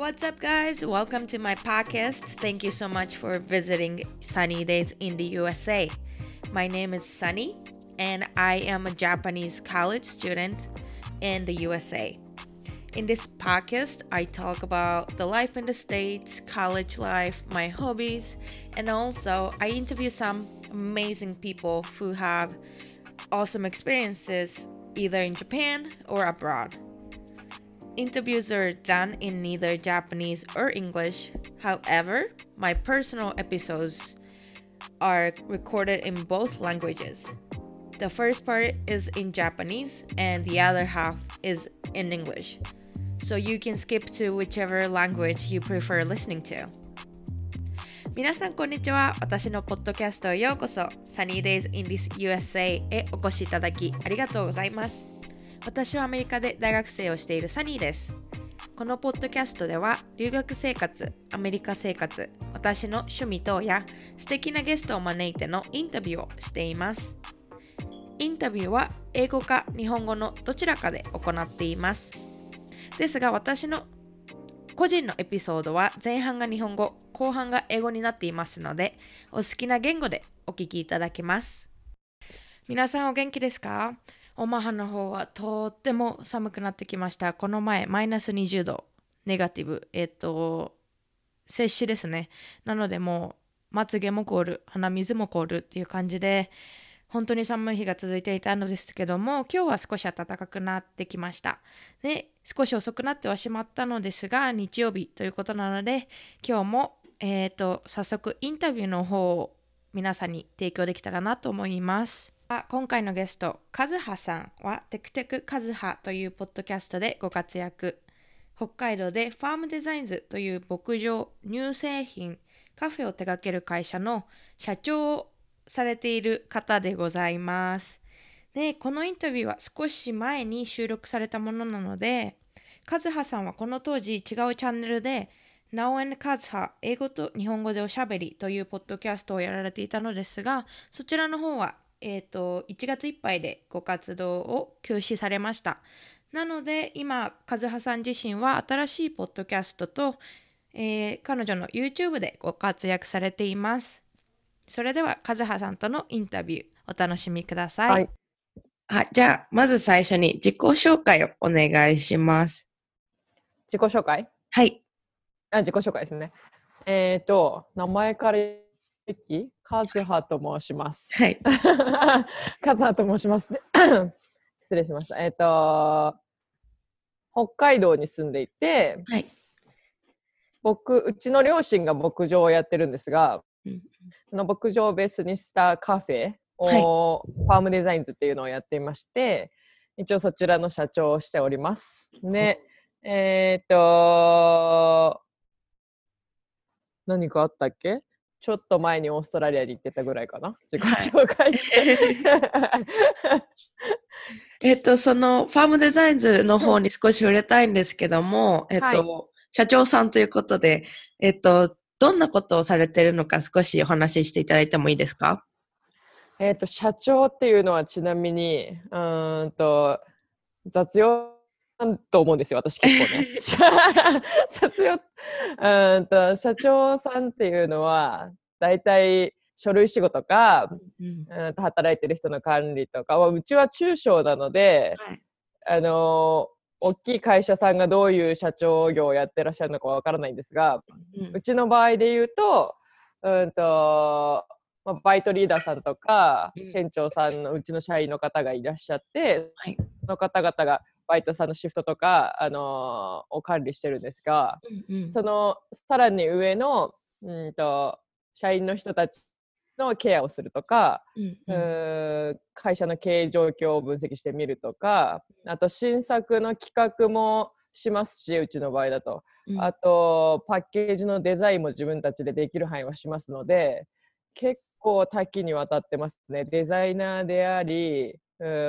What's up, guys? Welcome to my podcast. Thank you so much for visiting Sunny Days in the USA. My name is Sunny, and I am a Japanese college student in the USA. In this podcast, I talk about the life in the States, college life, my hobbies, and also I interview some amazing people who have awesome experiences either in Japan or abroad. Interviews are done in neither Japanese or English. However, my personal episodes are recorded in both languages. The first part is in Japanese and the other half is in English. So you can skip to whichever language you prefer listening to. 皆さんこんにちは。私のポッドキャストへようこそ。Sunny Days in this USA へお越しいただきありがとうございます。 私はアメリカで大学生をしているサニーです。このポッドキャストでは留学生活、アメリカ生活、私の趣味等や素敵なゲストを招いてのインタビューをしています。インタビューは英語か日本語のどちらかで行っています。ですが私の個人のエピソードは前半が日本語、後半が英語になっていますので、お好きな言語でお聞きいただけます。皆さんお元気ですか？オマハの方はとっても寒くなってきました。この前、マイナス20度、ネガティブ、えっ、と、摂氏ですね。なのでもう、まつげも凍る、鼻水も凍るっていう感じで、本当に寒い日が続いていたのですけども、今日は少し暖かくなってきました。で、少し遅くなってはしまったのですが、日曜日ということなので、今日も、えっ、ー、と、早速インタビューの方を皆さんに提供できたらなと思います。今回のゲスト、カズハさんはテクテクカズハというポッドキャストでご活躍。北海道でファームデザインズという牧場、乳製品、カフェを手掛ける会社の社長をされている方でございます。で、このインタビューは少し前に収録されたものなので、カズハさんはこの当時違うチャンネルで Now and カズハ英語と日本語でおしゃべりというポッドキャストをやられていたのですが、そちらの方はえーと、1月いっぱいでご活動を休止されました。なので今、和葉さん自身は新しいポッドキャストと、えー、彼女の YouTube でご活躍されています。それでは和葉さんとのインタビューお楽しみください。はい、あじゃあまず最初に自己紹介をお願いします。自己紹介？はい。あ自己紹介ですね。えっ、ー、と、名前からきカズハと申します。はい。カズハと申しますね。失礼しました。えっ、ー、と、北海道に住んでいて、はい、僕、うちの両親が牧場をやってるんですが、うん、の牧場をベースにしたカフェを、はい、ファームデザインズっていうのをやっていまして、一応そちらの社長をしております。で、えっ、ー、と、何かあったっけ？ちょっと前にオーストラリアに行ってたぐらいかな。自己紹介、はい、えっとそのファームデザインズの方に少し触れたいんですけども、えっと、はい、社長さんということで、えっと、どんなことをされてるのか少しお話ししていただいてもいいですか？えっと社長っていうのはちなみにうんと雑用と思うんですよ、私結構ね。卒業うんと社長さんっていうのは、大体書類仕事か、うん、うんと働いてる人の管理とか、うちは中小なので、はい、あの大きい会社さんがどういう社長業をやってらっしゃるのかわからないんですが、うん、うちの場合で言うと、うんとまあ、バイトリーダーさんとか、うん、店長さんのうちの社員の方がいらっしゃって、はい、その方々がバイトさんのシフトとか、あのー、を管理してるんですが、うんうん、そのさらに上のうんと社員の人たちのケアをするとか、うんうん、会社の経営状況を分析してみるとかあと新作の企画もしますしうちの場合だと、うん、あとパッケージのデザインも自分たちでできる範囲はしますので結構多岐にわたってますね。デザイナーであり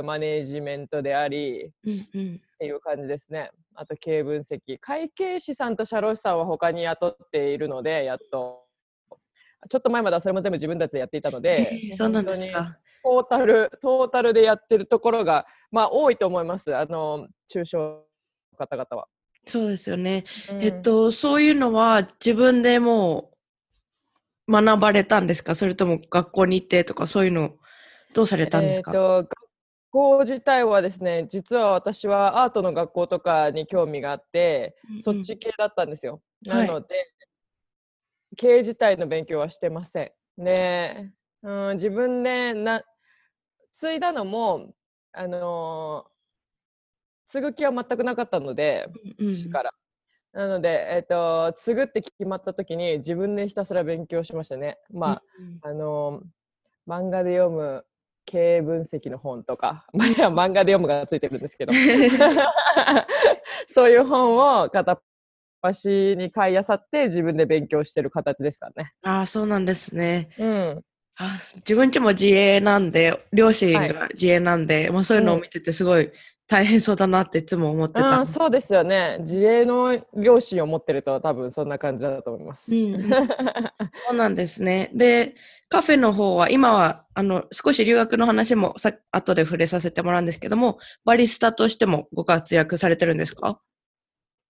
マネージメントであり、っていう感じですね。あと経営分析。会計士さんと社労士さんは他に雇っているので、やっと。ちょっと前まではそれも全部自分たちでやっていたので、えー、そうなんですか。トータル、トータルでやってるところが、まあ多いと思います。あの、中小の方々は。そうですよね。うんえっと、そういうのは自分でもう学ばれたんですか？それとも学校に行ってとかそういうのどうされたんですか、えーと学校自体はですね実は私はアートの学校とかに興味があって、そっち系だったんですよ。はいなので、経営自体の勉強はしてません。で、うん、自分でな継いだのも、あのー継ぐ気は全くなかったので、うんうん父から。なので、えっと継ぐって決まった時に自分でひたすら勉強しましたね。まあ、あの漫画で読む経営分析の本とか、まあ漫画で読むがついてるんですけど そういう本を片っ端に買いあさって自分で勉強してる形ですからね。ああ、そうなんですね。うん、あ自分ちも自営なんで、両親はいが自営なんで、まあ、そういうのを見ててすごい大変そうだなっていつも思ってた。あーそうですよね。自営の両親を持ってると多分そんな感じだと思います。うんうん そうなんですね。で、カフェの方は、今は、あの、少し留学の話もさ後で触れさせてもらうんですけども、バリスタとしてもご活躍されてるんですか？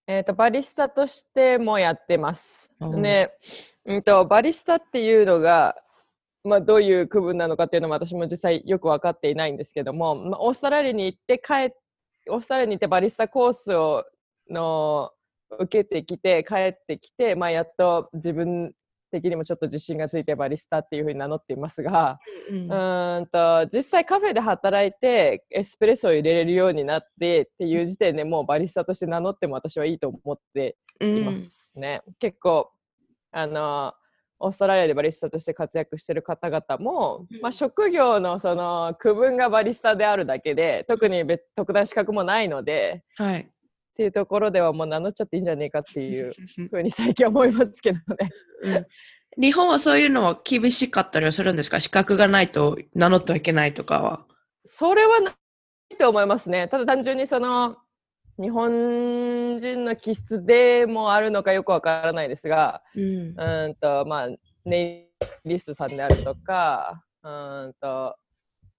えー、とバリスタとしてもやってます。うんで、うん、とバリスタっていうのが、まあ、どういう区分なのかっていうのも私も実際よく分かっていないんですけども、まあ、オーストラリアに行って帰っオーストラリアに行ってバリスタコースをの受けてきて帰ってきて、まあ、やっと自分的にもちょっと自信がついてバリスタっていうふうに名乗っていますが、うんうーんと実際カフェで働いてエスプレッソを入れれるようになってっていう時点でもうバリスタとして名乗っても私はいいと思ってうんいますね。結構あのオーストラリアでバリスタとして活躍してる方々も、うんまあ、職業のその区分がバリスタであるだけで特に別特段資格もないのではい。っていうところではもう名乗っちゃっていいんじゃねえかっていう ふうに最近思いますけどね。うん日本はそういうのは厳しかったりはするんですか？資格がないと名乗ってはいけないとかは。それはないと思いますね。ただ単純にその日本人の気質でもあるのかよくわからないですが、うんうーんとまあネイリストさんであるとか、うーんと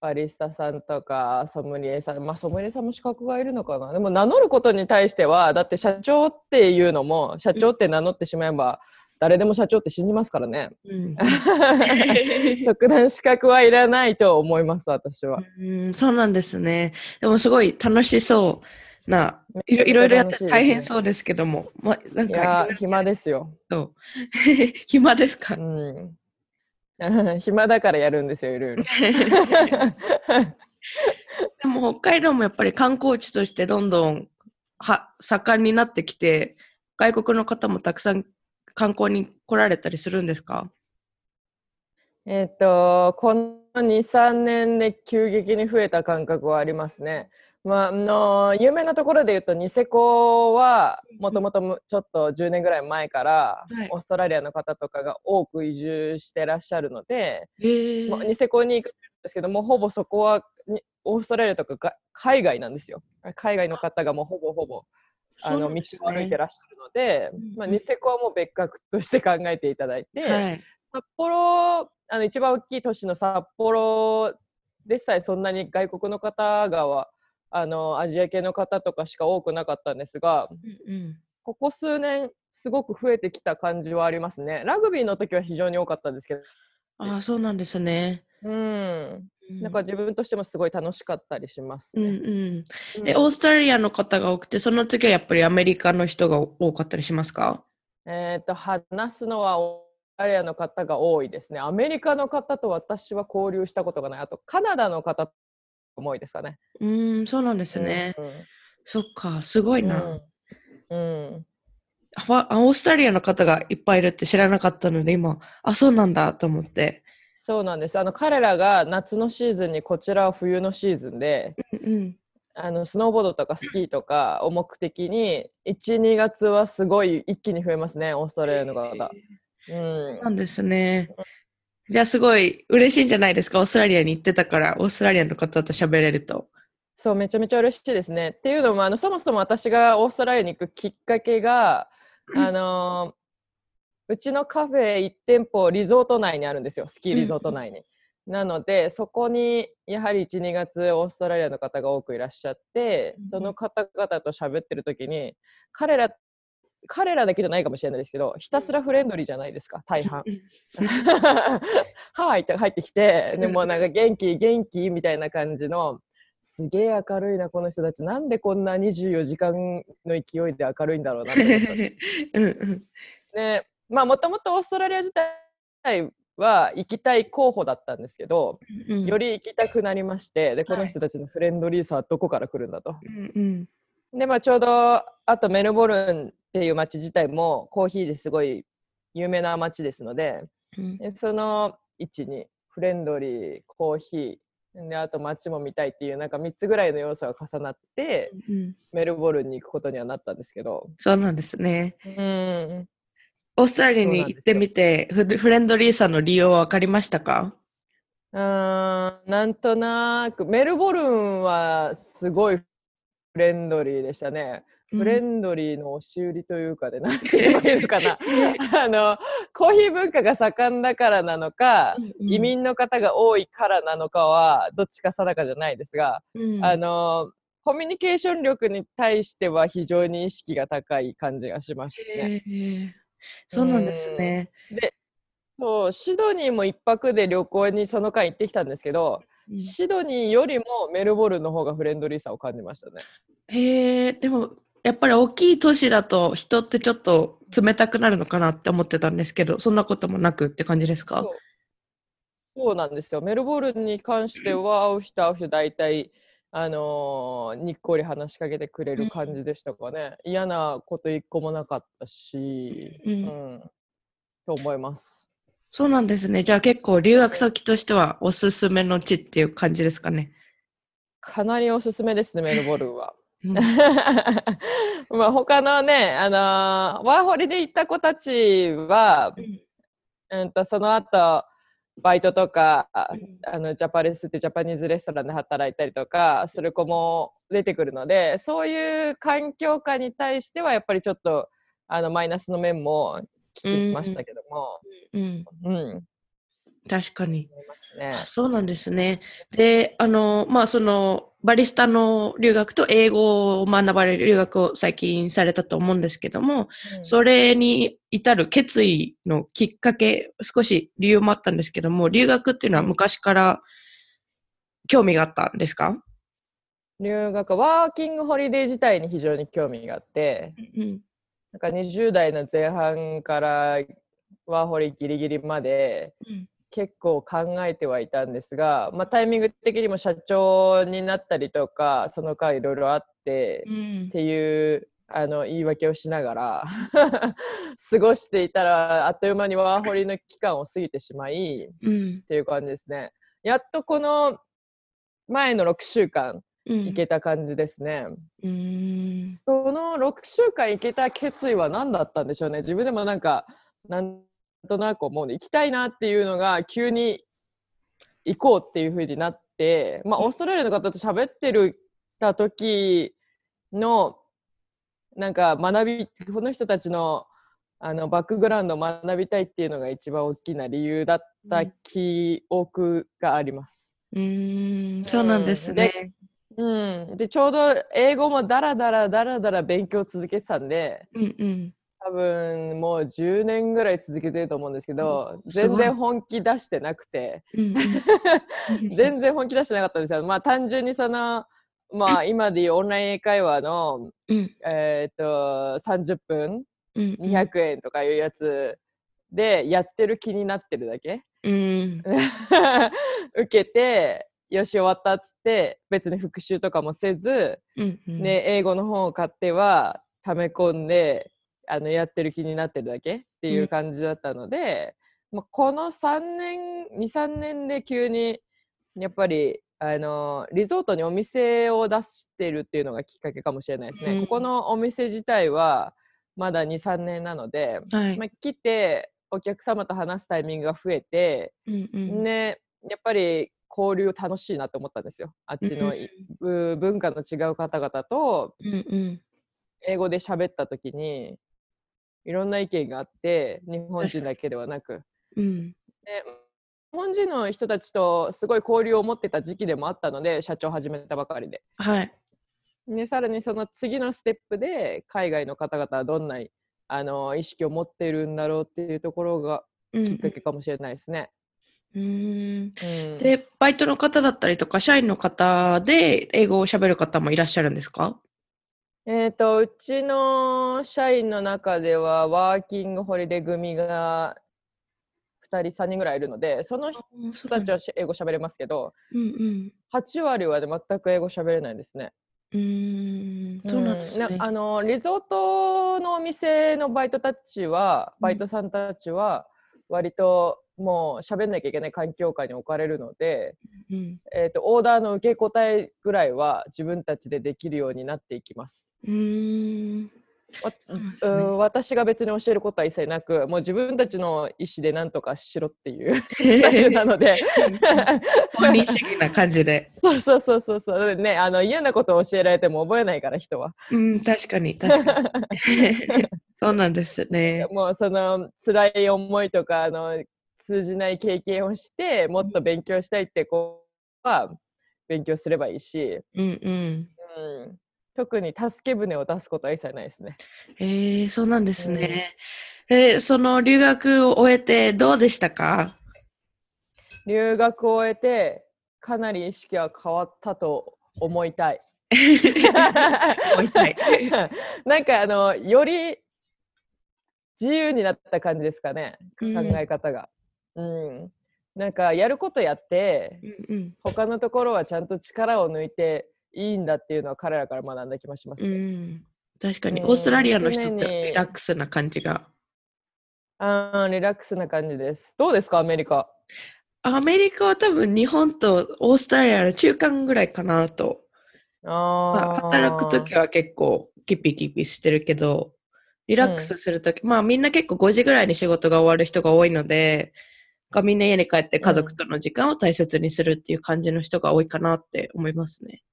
バリスタさんとかソムリエさん、まあソムリエさんも資格がいるのかな。でも名乗ることに対してはだって社長っていうのも社長って名乗ってしまえば誰でも社長って信じますからね。うん 特段資格はいらないと思います私は。うん、そうなんですね。でもすごい楽しそうな、いろいろやって大変そうですけども、ま、なんいか暇ですよ。そ う暇ですか？うん。暇だからやるんですよ、いろいろ。でも北海道もやっぱり観光地としてどんどんは盛んになってきて、外国の方もたくさん観光に来られたりするんですか？えっと、この2、3年で急激に増えた感覚はありますね。まあ、あの有名なところで言うと、ニセコはもともとちょっと10年ぐらい前から、はいオーストラリアの方とかが多く移住してらっしゃるので、へえもうニセコに行くんですけども、ほぼそこはにオーストラリアとかが海外なんですよ。海外の方がもうほぼほぼあの道を歩いてらっしゃるので、うんまあ、ニセコはもう別格として考えていただいて、はい。札幌あの一番大きい都市の札幌でさえそんなに外国の方がはあのアジア系の方とかしか多くなかったんですがうんうん。ここ数年すごく増えてきた感じはありますね。ラグビーの時は非常に多かったんですけど。ああ、そうなんですね。うん。うん。なんか自分としてもすごい楽しかったりしますうんね、うん。うん。え、オーストラリアの方が多くて、その次はやっぱりアメリカの人が多かったりしますか？えっと話すのはオーストラリアの方が多いですね。アメリカの方と私は交流したことがない。あとカナダの方も多いですかね。うーん、そうなんですね。そっか、すごいな。うんうん。オーストラリアの方がいっぱいいるって知らなかったので、今、あ、そうなんだと思って。そうなんです。あの彼らが夏のシーズンにこちらは冬のシーズンでうんあのスノーボードとかスキーとかを目的に12月はすごい一気に増えますねオーストラリアの方、うん。なんですね。じゃあすごい嬉しいんじゃないですか？オーストラリアに行ってたから、オーストラリアの方と喋れると。そうめちゃめちゃ嬉しいですね。っていうのもあのそもそも私がオーストラリアに行くきっかけがあのうちのカフェ1店舗リゾート内にあるんですよ。スキーリゾート内に。なのでそこにやはり12月オーストラリアの方が多くいらっしゃってその方々と喋ってる時に彼ら彼らだけじゃないかもしれないですけどひたすらフレンドリーじゃないですか大半。はいって入ってきてでもなんか元気元気みたいな感じのすげえ明るいなこの人たち。なんでこんな24時間の勢いで明るいんだろうなって まあもともとオーストラリア自体は行きたい候補だったんですけど、うんより行きたくなりましてでこはいの人たちのフレンドリーさはどこから来るんだと。うんでまあちょうどあとメルボルンっていう街自体もコーヒーですごい有名な街ですのでうん。でその位置にフレンドリーコーヒーであと街も見たいっていうなんか3つぐらいの要素が重なってうん。メルボルンに行くことにはなったんですけど。そうなんですね。うん。オーストラリアに行ってみてフフレンドリーさの利用は分かりましたか？うーんなんとなく。メルボルンはすごいフレンドリーでしたね。フレンドリーの押し売りというかで、なんて言えばいいのかな あのコーヒー文化が盛んだからなのか、移民の方が多いからなのかはどっちか定かじゃないですが、うんあのコミュニケーション力に対しては非常に意識が高い感じがしましたね。そうなんですね。でそうシドニーも一泊で旅行にその間行ってきたんですけど、シドニーよりもメルボルンの方がフレンドリーさを感じましたね。へえでもやっぱり大きい都市だと人ってちょっと冷たくなるのかなって思ってたんですけどそんなこともなくって感じですか？そうなんですよ。メルボルンに関しては会う人会う人大体、あのーにっこり話しかけてくれる感じでしたかね。嫌なこと一個もなかったし、ううんん、と思います。そうなんですね。じゃあ結構留学先としてはおすすめの地っていう感じですかね。かなりおすすめですね、メルボルンは。うん まあ他のね、あのーワーホリで行った子たちは、うんとその後バイトとか、あのジャパレスってジャパニーズレストランで働いたりとかする子も出てくるのでそういう環境下に対してはやっぱりちょっとあのマイナスの面も聞きましたけども、うん、うん確かに。ねあ。そうなんですね。で、あの、まあ、その、バリスタの留学と英語を学ばれる留学を最近されたと思うんですけども、うんそれに至る決意のきっかけ、少し理由もあったんですけども、留学っていうのは昔から興味があったんですか？留学ワーキングホリデー自体に非常に興味があってうん。なんか20代の前半からワーホリギリギリまでうん結構考えてはいたんですが、まあ、タイミング的にも社長になったりとかその間いろいろあって、うんっていうあの言い訳をしながら 過ごしていたらあっという間にワーホリの期間を過ぎてしまいっうん。ていう感じですね。やっとこの前の6週間うん。行けた感じですね。うん。その6週間行けた決意は何だったんでしょうね。自分でもなんかなんとなく思うね。行きたいなっていうのが急に行こうっていう風になって、まあオーストラリアの方と喋ってるた時のなんか学びこの人たちのあのバックグラウンドを学びたいっていうのが一番大きな理由だった記憶があります。うん。そうなんですね。うん、でちょうど英語もダラダラダラダラ勉強を続けてたんでうんうん。多分もう10年ぐらい続けてると思うんですけど、うん。全然本気出してなくて。うんうん。全然本気出してなかったんですよ。まあ単純にそのまあ今でいうオンライン英会話の、うん。えー、と30分うん200円とかいうやつでやってる気になってるだけ。うん。受けてよし終わったっつって別に復習とかもせず、うんうん。ね、英語の本を買っては溜め込んであのやってる気になってるだけっていう感じだったので、まあ、この3年23年で急にやっぱりあのリゾートにお店を出してるっていうのがきっかけかもしれないですね。うん。ここのお店自体はまだ23年なので、はい。まあ、来てお客様と話すタイミングが増えて、うんうん。ね、やっぱり交流楽しいなと思ったんですよ。あっちのい、う文化の違う方々と英語で喋った時にいろんな意見があって日本人だけではなく。うんで本人の人たちとすごい交流を持ってた時期でもあったので社長始めたばかりで。はい。でさらにその次のステップで海外の方々はどんなあの意識を持っているんだろうっていうところがうんきっかけかもしれないですね。うん。うん。うんで、バイトの方だったりとか、社員の方で英語を喋る方もいらっしゃるんですか？えー、とうちの社員の中ではワーキングホリデー組が2人3人ぐらいいるのでその人人たちは英語喋れますけどうんうん。8割は、ね、全く英語喋れないですね。うーん、そうなんですね。あのリゾートのお店のバイトたちはバイトさんたちは割ともう喋んなきゃいけない環境下に置かれるので、うんえー、とオーダーの受け答えぐらいは自分たちでできるようになっていきます。うーん。う私が別に教えることは一切なくもう自分たちの意思で何とかしろっていうスタイルなので本人主義な感じで。そうそうそうそうそうねあの嫌なことを教えられても覚えないから人はうん、確かに、確かに。そうなんですね。もうその辛い思いとかあの通じない経験をしてもっと勉強したいって子は勉強すればいいし、うんうん。うん、特に助け舟を出すことは一切ないですね。えー、そうなんですね。えーその留学を終えてどうでしたか？留学を終えてかなり意識は変わったと思いたい。思いたい。なんかあのより自由になった感じですかね考うんえ方が。うん、なんかやることやってうんうん他のところはちゃんと力を抜いていいんだっていうのは彼らから学んだ気もしますうね。ん、確かに、うんオーストラリアの人ってリラックスな感じが。あーリラックスな感じです。どうですかアメリカ？アメリカは多分日本とオーストラリアの中間ぐらいかなと。まあ、あー働くときは結構キピキピしてるけど、リラックスするとき、まあみんな結構5時ぐらいに仕事が終わる人が多いので、がみんな家に帰って家族との時間を大切にするっていう感じの人が多いかなって思いますね。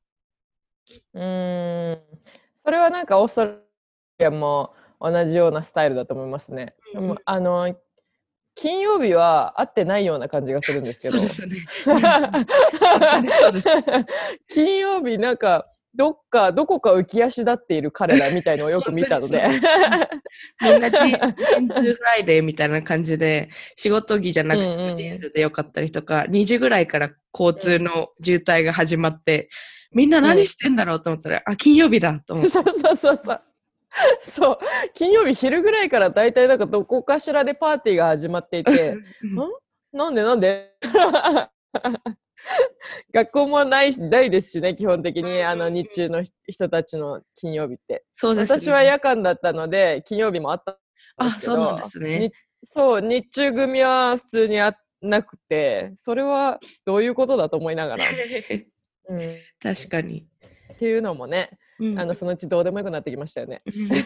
うーんそれはなんかオーストラリアも同じようなスタイルだと思いますね。でもあの金曜日は会ってないような感じがするんですけどそうですね。金曜日なんかどっかどこか浮き足立っている彼らみたいのをよく見たので。みんなジーンズフライデーみたいな感じで、仕事着じゃなくてジーンズでよかったりとか、2時ぐらいから交通の渋滞が始まって、みんな何してんだろうと思ったら、あ、金曜日だと思って。そうそうそうそう。そう。金曜日昼ぐらいから大体なんかどこかしらでパーティーが始まっていてうん？なんでなんで？学校もないないですしね基本的にあの日中の人たちの金曜日ってそうですね。私は夜間だったので金曜日もあったんであ、すけどそうなんですねに。そう日中組は普通にあなくてそれはどういうことだと思いながら、うん、確かに。っていうのもねうんあのそのうちどうでもよくなってきましたよね。うん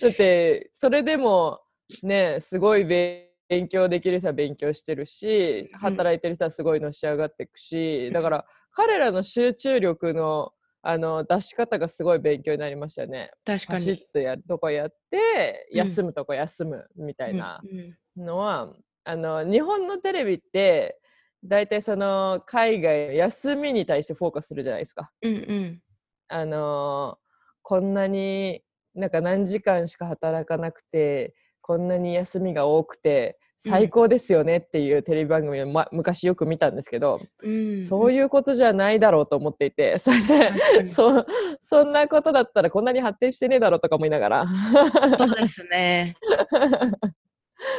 だってそれでもねすごい勉強できる人は勉強してるしうん働いてる人はすごいのし上がっていくしだから彼らの集中力のあの出し方がすごい勉強になりましたよね。確かに。走ってやるとこやってうん休むとこ休むみたいなうんうんのは、あの日本のテレビって大体その海外の休みに対してフォーカスするじゃないですか。うんうんあのーこんなになんか何時間しか働かなくてこんなに休みが多くて最高ですよねっていうテレビ番組を、ま、昔よく見たんですけど、うんそういうことじゃないだろうと思っていて それでに。そそんなことだったらこんなに発展してねえだろうとか思いながら。そうですね。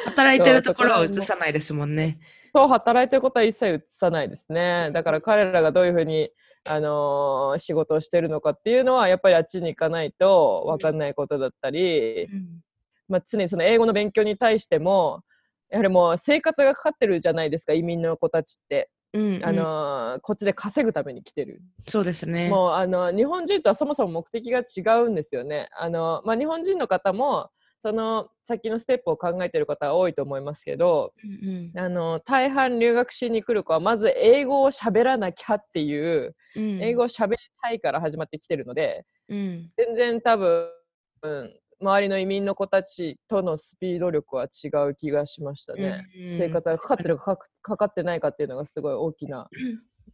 働いてるところを映さないですもんね。そう働いてることは一切映さないですね。だから彼らがどういうふうにあのー仕事をしてるのかっていうのはやっぱりあっちに行かないと分かんないことだったり、うんまあ、常にその英語の勉強に対してもやはりもう生活がかかってるじゃないですか移民の子たちって、うんうん。あのーこっちで稼ぐために来てる、そうですね。もうあの日本人とはそもそも目的が違うんですよね。あの、まあ、日本人の方もその先のステップを考えてる方は多いと思いますけどうんあの大半留学しに来る子はまず英語を喋らなきゃっていううん。英語を喋りたいから始まってきてるので、うん。全然多分、うん周りの移民の子たちとのスピード力は違う気がしましたね。うん生活がかかってるかかかかってないかっていうのがすごい大きな、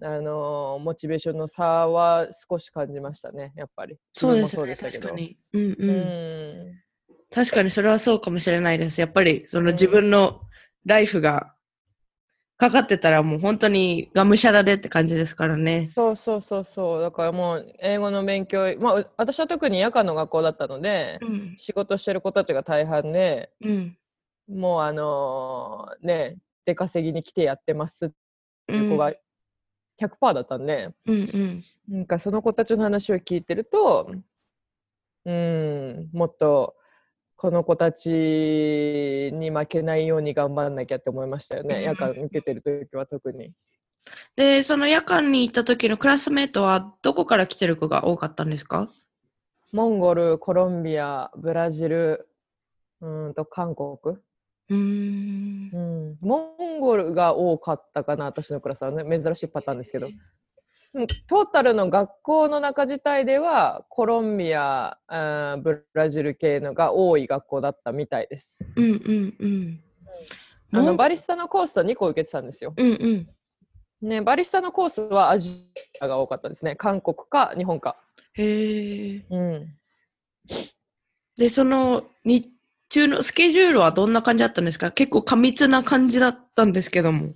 あのーモチベーションの差は少し感じましたね、やっぱり。そうですね。確かに。うんう。うんん。確かにそれはそうかもしれないです。やっぱりそのうん自分のライフがかかってたらもう本当にがむしゃらでって感じですからね。そうそうそうそう。だからもう英語の勉強、まあう私は特に夜間の学校だったので、うん。仕事してる子たちが大半で、うん。もうあのーね、出稼ぎに来てやってますってういう子が100%だったんで、うんうん。なんかその子たちの話を聞いてると、うん、もっとこの子たちに負けないように頑張んなきゃって思いましたようんね。夜間受けてる時は特に。で、その夜間に行った時のクラスメートはどこから来てる子が多かったんですか？モンゴル、コロンビア、ブラジル、うーんと韓国、うーんう。ん、モンゴルが多かったかな、私のクラスはね、珍しいパターンですけど。うんトータルの学校の中自体ではコロンビア、あーブラジル系のが多い学校だったみたいです。うんうんうん。あのバリスタのコースと2個受けてたんですよ。うんうん。ね、バリスタのコースはアジアが多かったですね。韓国か日本か。へえ。うん、で、その日中のスケジュールはどんな感じだったんですか？結構過密な感じだったんですけども。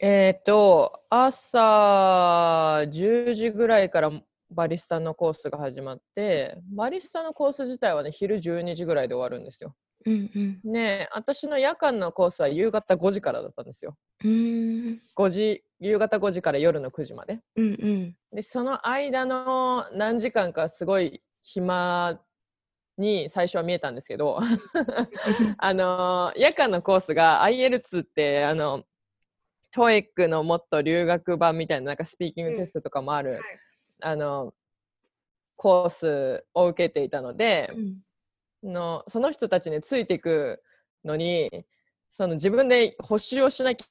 えっ、と、朝10時ぐらいからバリスタのコースが始まって、バリスタのコース自体はね、昼12時ぐらいで終わるんですよ。うんうん。ね、私の夜間のコースは夕方5時からだったんですよ。うーん。5時、夕方5時から夜の9時まで。うんうん。で、その間の何時間かすごい暇に最初は見えたんですけど、あの夜間のコースが IL2 ってあの TOEIC のもっと留学版みたいななんかスピーキングテストとかもある、あのコースを受けていたので、のその人たちについていくのにその自分で補習をしなき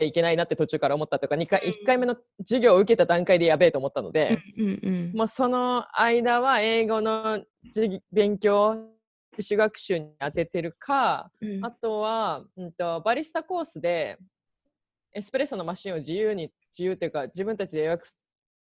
ゃいけないなって途中から思ったとか 2, 回うん1回目の授業を受けた段階でやべえと思ったので、うんうんもうその間は英語の授勉強自主学習に当ててるか、うん。あとは、うん、とバリスタコースでエスプレッソのマシンを自由に自由というか自分たちで予約す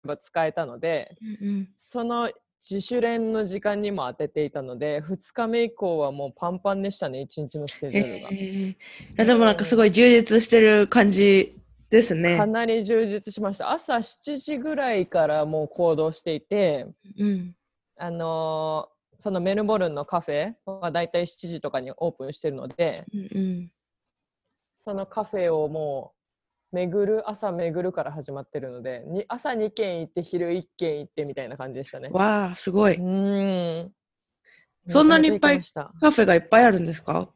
れば使えたのでうんその自主練の時間にも当てていたので2日目以降はもうパンパンでしたね1日のスケジュールが。へえ。いやでもなんかすごい充実してる感じですね。か。なり充実しました。朝7時ぐらいからもう行動していてうん。あのーそのメルボルンのカフェはだいたい7時とかにオープンしてるのでうんうん。そのカフェをもう巡る朝巡るから始まってるのでに朝2軒行って昼1軒行ってみたいな感じでしたね。わあすごい。うん。そんなにいっぱいカフェがいっぱいあるんですか？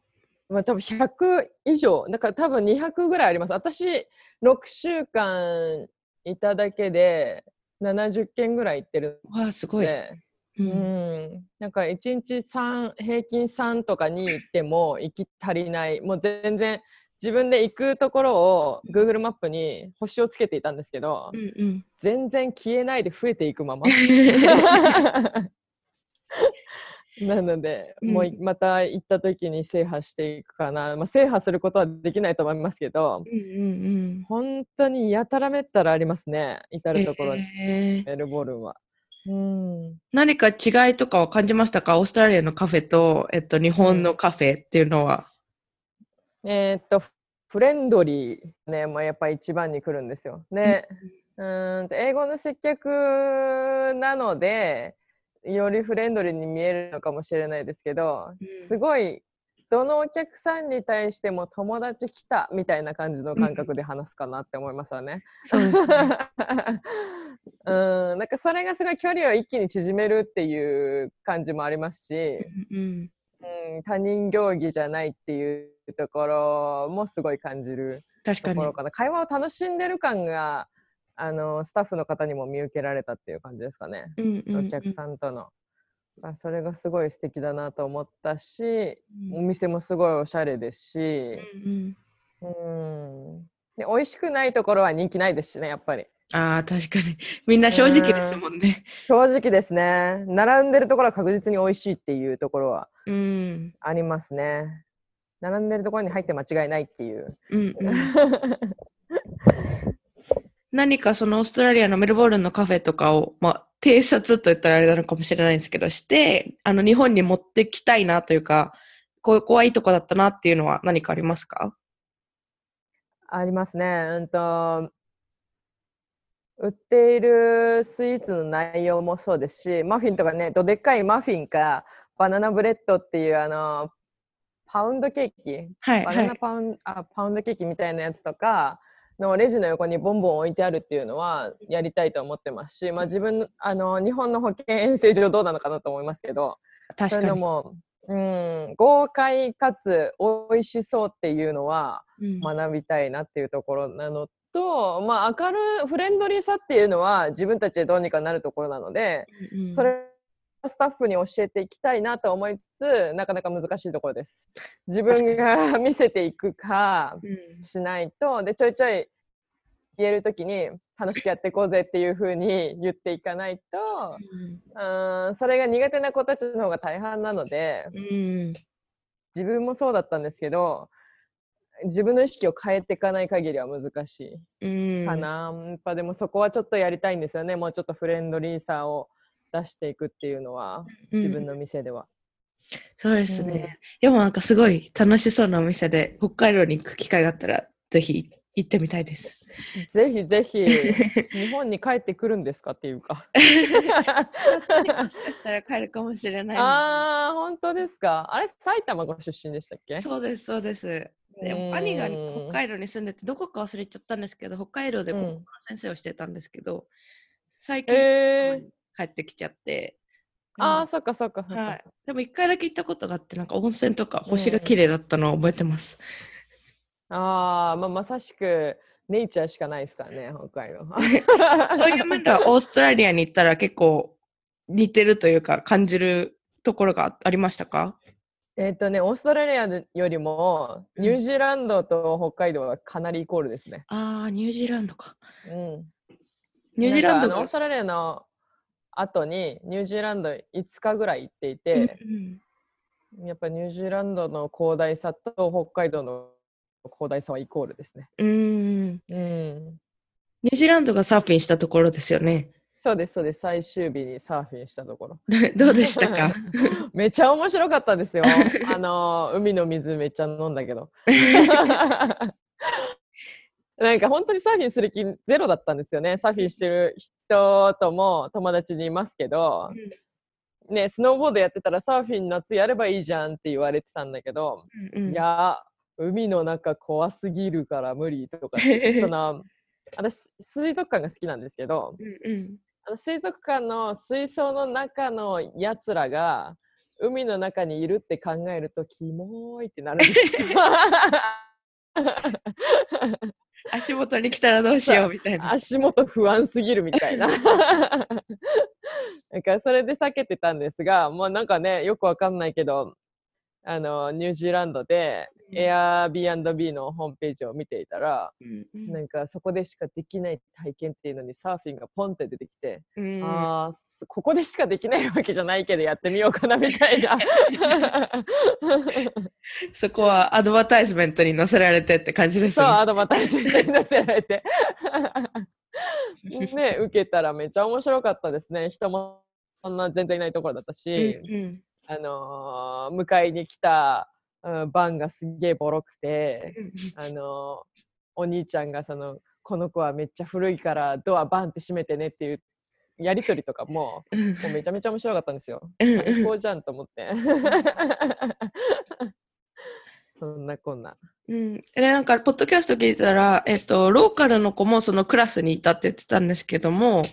まあ、多分100以上。だから多分200ぐらいあります。私6週間いただけで70件ぐらい行ってるわあすごい。ううん。ん、なんか1日3平均3とかに行っても行き足りない。もう全然自分で行くところを Google マップに星をつけていたんですけど、うんうん。全然消えないで増えていくまま。なので、うん。もういまた行った時に制覇していくかな、まあ、制覇することはできないと思いますけどうんうん本当にやたらめったらありますね至うんるところに、へー。メルボルンは。うん。何か違いとかは感じましたか？オーストラリアのカフェと、えっと、日本のカフェっていうのは。えーっとフフレンドリーね、まあ、やっぱり一番に来るんですよ。で、うーんと英語の接客なのでよりフレンドリーに見えるのかもしれないですけど、すごいどのお客さんに対しても友達来たみたいな感じの感覚で話すかなって思いますよね。そうですね。うん、なんかそれがすごい距離を一気に縮めるっていう感じもありますし、うんうん、他人行儀じゃないっていうところもすごい感じるとこ。ろかな。会話を楽しんでる感があのスタッフの方にも見受けられたっていう感じですかね。うんうんうんお客さんとの。まあ、それがすごい素敵だなと思ったし、おうん店もすごいおしゃれですし、うんうん、で美味しくないところは人気ないですしね、やっぱり。ああ、確かに。みんな正直ですもんね。正直ですね。並んでるところは確実に美味しいっていうところはうん。ありますね。並んでるところに入って間違いないっていう。うんうん、何かそのオーストラリアのメルボルンのカフェとかを、まあ、偵察と言ったらあれなのかもしれないんですけど、して、あの、日本に持ってきたいなというか、こう、ここはいいとこだったなっていうのは何かありますか？ありますね。うんと、売っているスイーツの内容もそうですし、マフィンとかね、どでっかいマフィンか、バナナブレッドっていうあの、パウンドケーキ、はい、はいバナナ。パウン,、あパウンドケーキみたいなやつとかのレジの横にボンボン置いてあるっていうのはやりたいと思ってますし、まあ、自分あの日本の保険衛生上どうなのかなと思いますけどそういう確かに。のも、うん、豪快かつ美味しそうっていうのはうん学びたいなっていうところなのと、まあ、明るいフレンドリーさっていうのは自分たちでどうにかなるところなので、うんそれをスタッフに教えていきたいなと思いつつなかなか難しいところです。自分が 見せていくかうん。しないとでちょいちょい言える時に楽しくやっていこうぜっていう風に 言っていかないとうん。それが苦手な子たちの方が大半なのでうん。自分もそうだったんですけど自分の意識を変えていかない限りは難しうん。いかな、やっぱでもそこはちょっとやりたいんですよね。もうちょっとフレンドリーさを出していくっていうのはうん。自分の店では、そうですね。でもなんかすごい楽しそうなお店で北海道に行く機会があったらぜひ行ってみたいです。ぜひぜひ。日本に帰ってくるんですかっていうか。もしかしたら帰るかもしれないのあー本当ですか。あれ埼玉ご出身でしたっけ？で。そうです、そうです。でうん兄が北海道に住んでてどこか忘れちゃったんですけど北海道でうん国語の先生をしてたんですけど、最近、え。ー、帰ってきちゃってああそっかそっかそっか、はい、でも一回だけ行ったことがあってなんか温泉とか星が綺麗だったのを覚えてます。ああまあまさしくネイチャーしかないですからね北海道そういう面ではオーストラリアに行ったら結構似てるというか感じるところがありましたか？えっとねオーストラリアよりもうんニュージーランドと北海道はかなりイコールですね、ああ、ニュージーランドか。うん、ニュージーランドオーストラリアの後にニュージーランド5日ぐらい行っていて、うんやっぱニュージーランドの広大さと北海道の広大さはイコールですね。うん、うんうん、ニュージーランドがサーフィンしたところですよね。そうですそうです最終日にサーフィンしたところ。どうでしたか？めっちゃ面白かったですよ。あの海の水めっちゃ飲んだけど。なんか本当にサーフィンする気ゼロだったんですよね。サーフィンしてる人とも友達にいますけど、ね、スノーボードやってたらサーフィン夏やればいいじゃんって言われてたんだけど、うんうんいや海の中怖すぎるから無理とかその私水族館が好きなんですけどうんうんあの水族館の水槽の中のやつらが海の中にいるって考えるとキモいってなるんですよ。足元に来たらどうしようみたいな。足元不安すぎるみたいな。なんかそれで避けてたんですが、もうなんかね、よくわかんないけど、あのニュージーランドでうん。Airbnb のホームページを見ていたら、うん。うん。なんかそこでしかできない体験っていうのにサーフィンがポンって出てきて、うん。あここでしかできないわけじゃないけどやってみようかなみたいな。そこはアドバタイズメントに載せられてって感じですね。そうアドバタイズに載せられて。ね受けたらめっちゃ面白かったですね。人もそんな全然いないところだったうんし、うんあのー迎えに来た、うん、バンがすげえボロくて、あのーお兄ちゃんがそのこの子はめっちゃ古いからドアバンって閉めてねっていうやりとりとかもうんもうめちゃめちゃ面白かったんですよ。うん最高じゃんと思って。そんなこんな。うん、でなんかポッドキャスト聞いたら、えっと、ローカルの子もそのクラスにいたって言ってたんですけども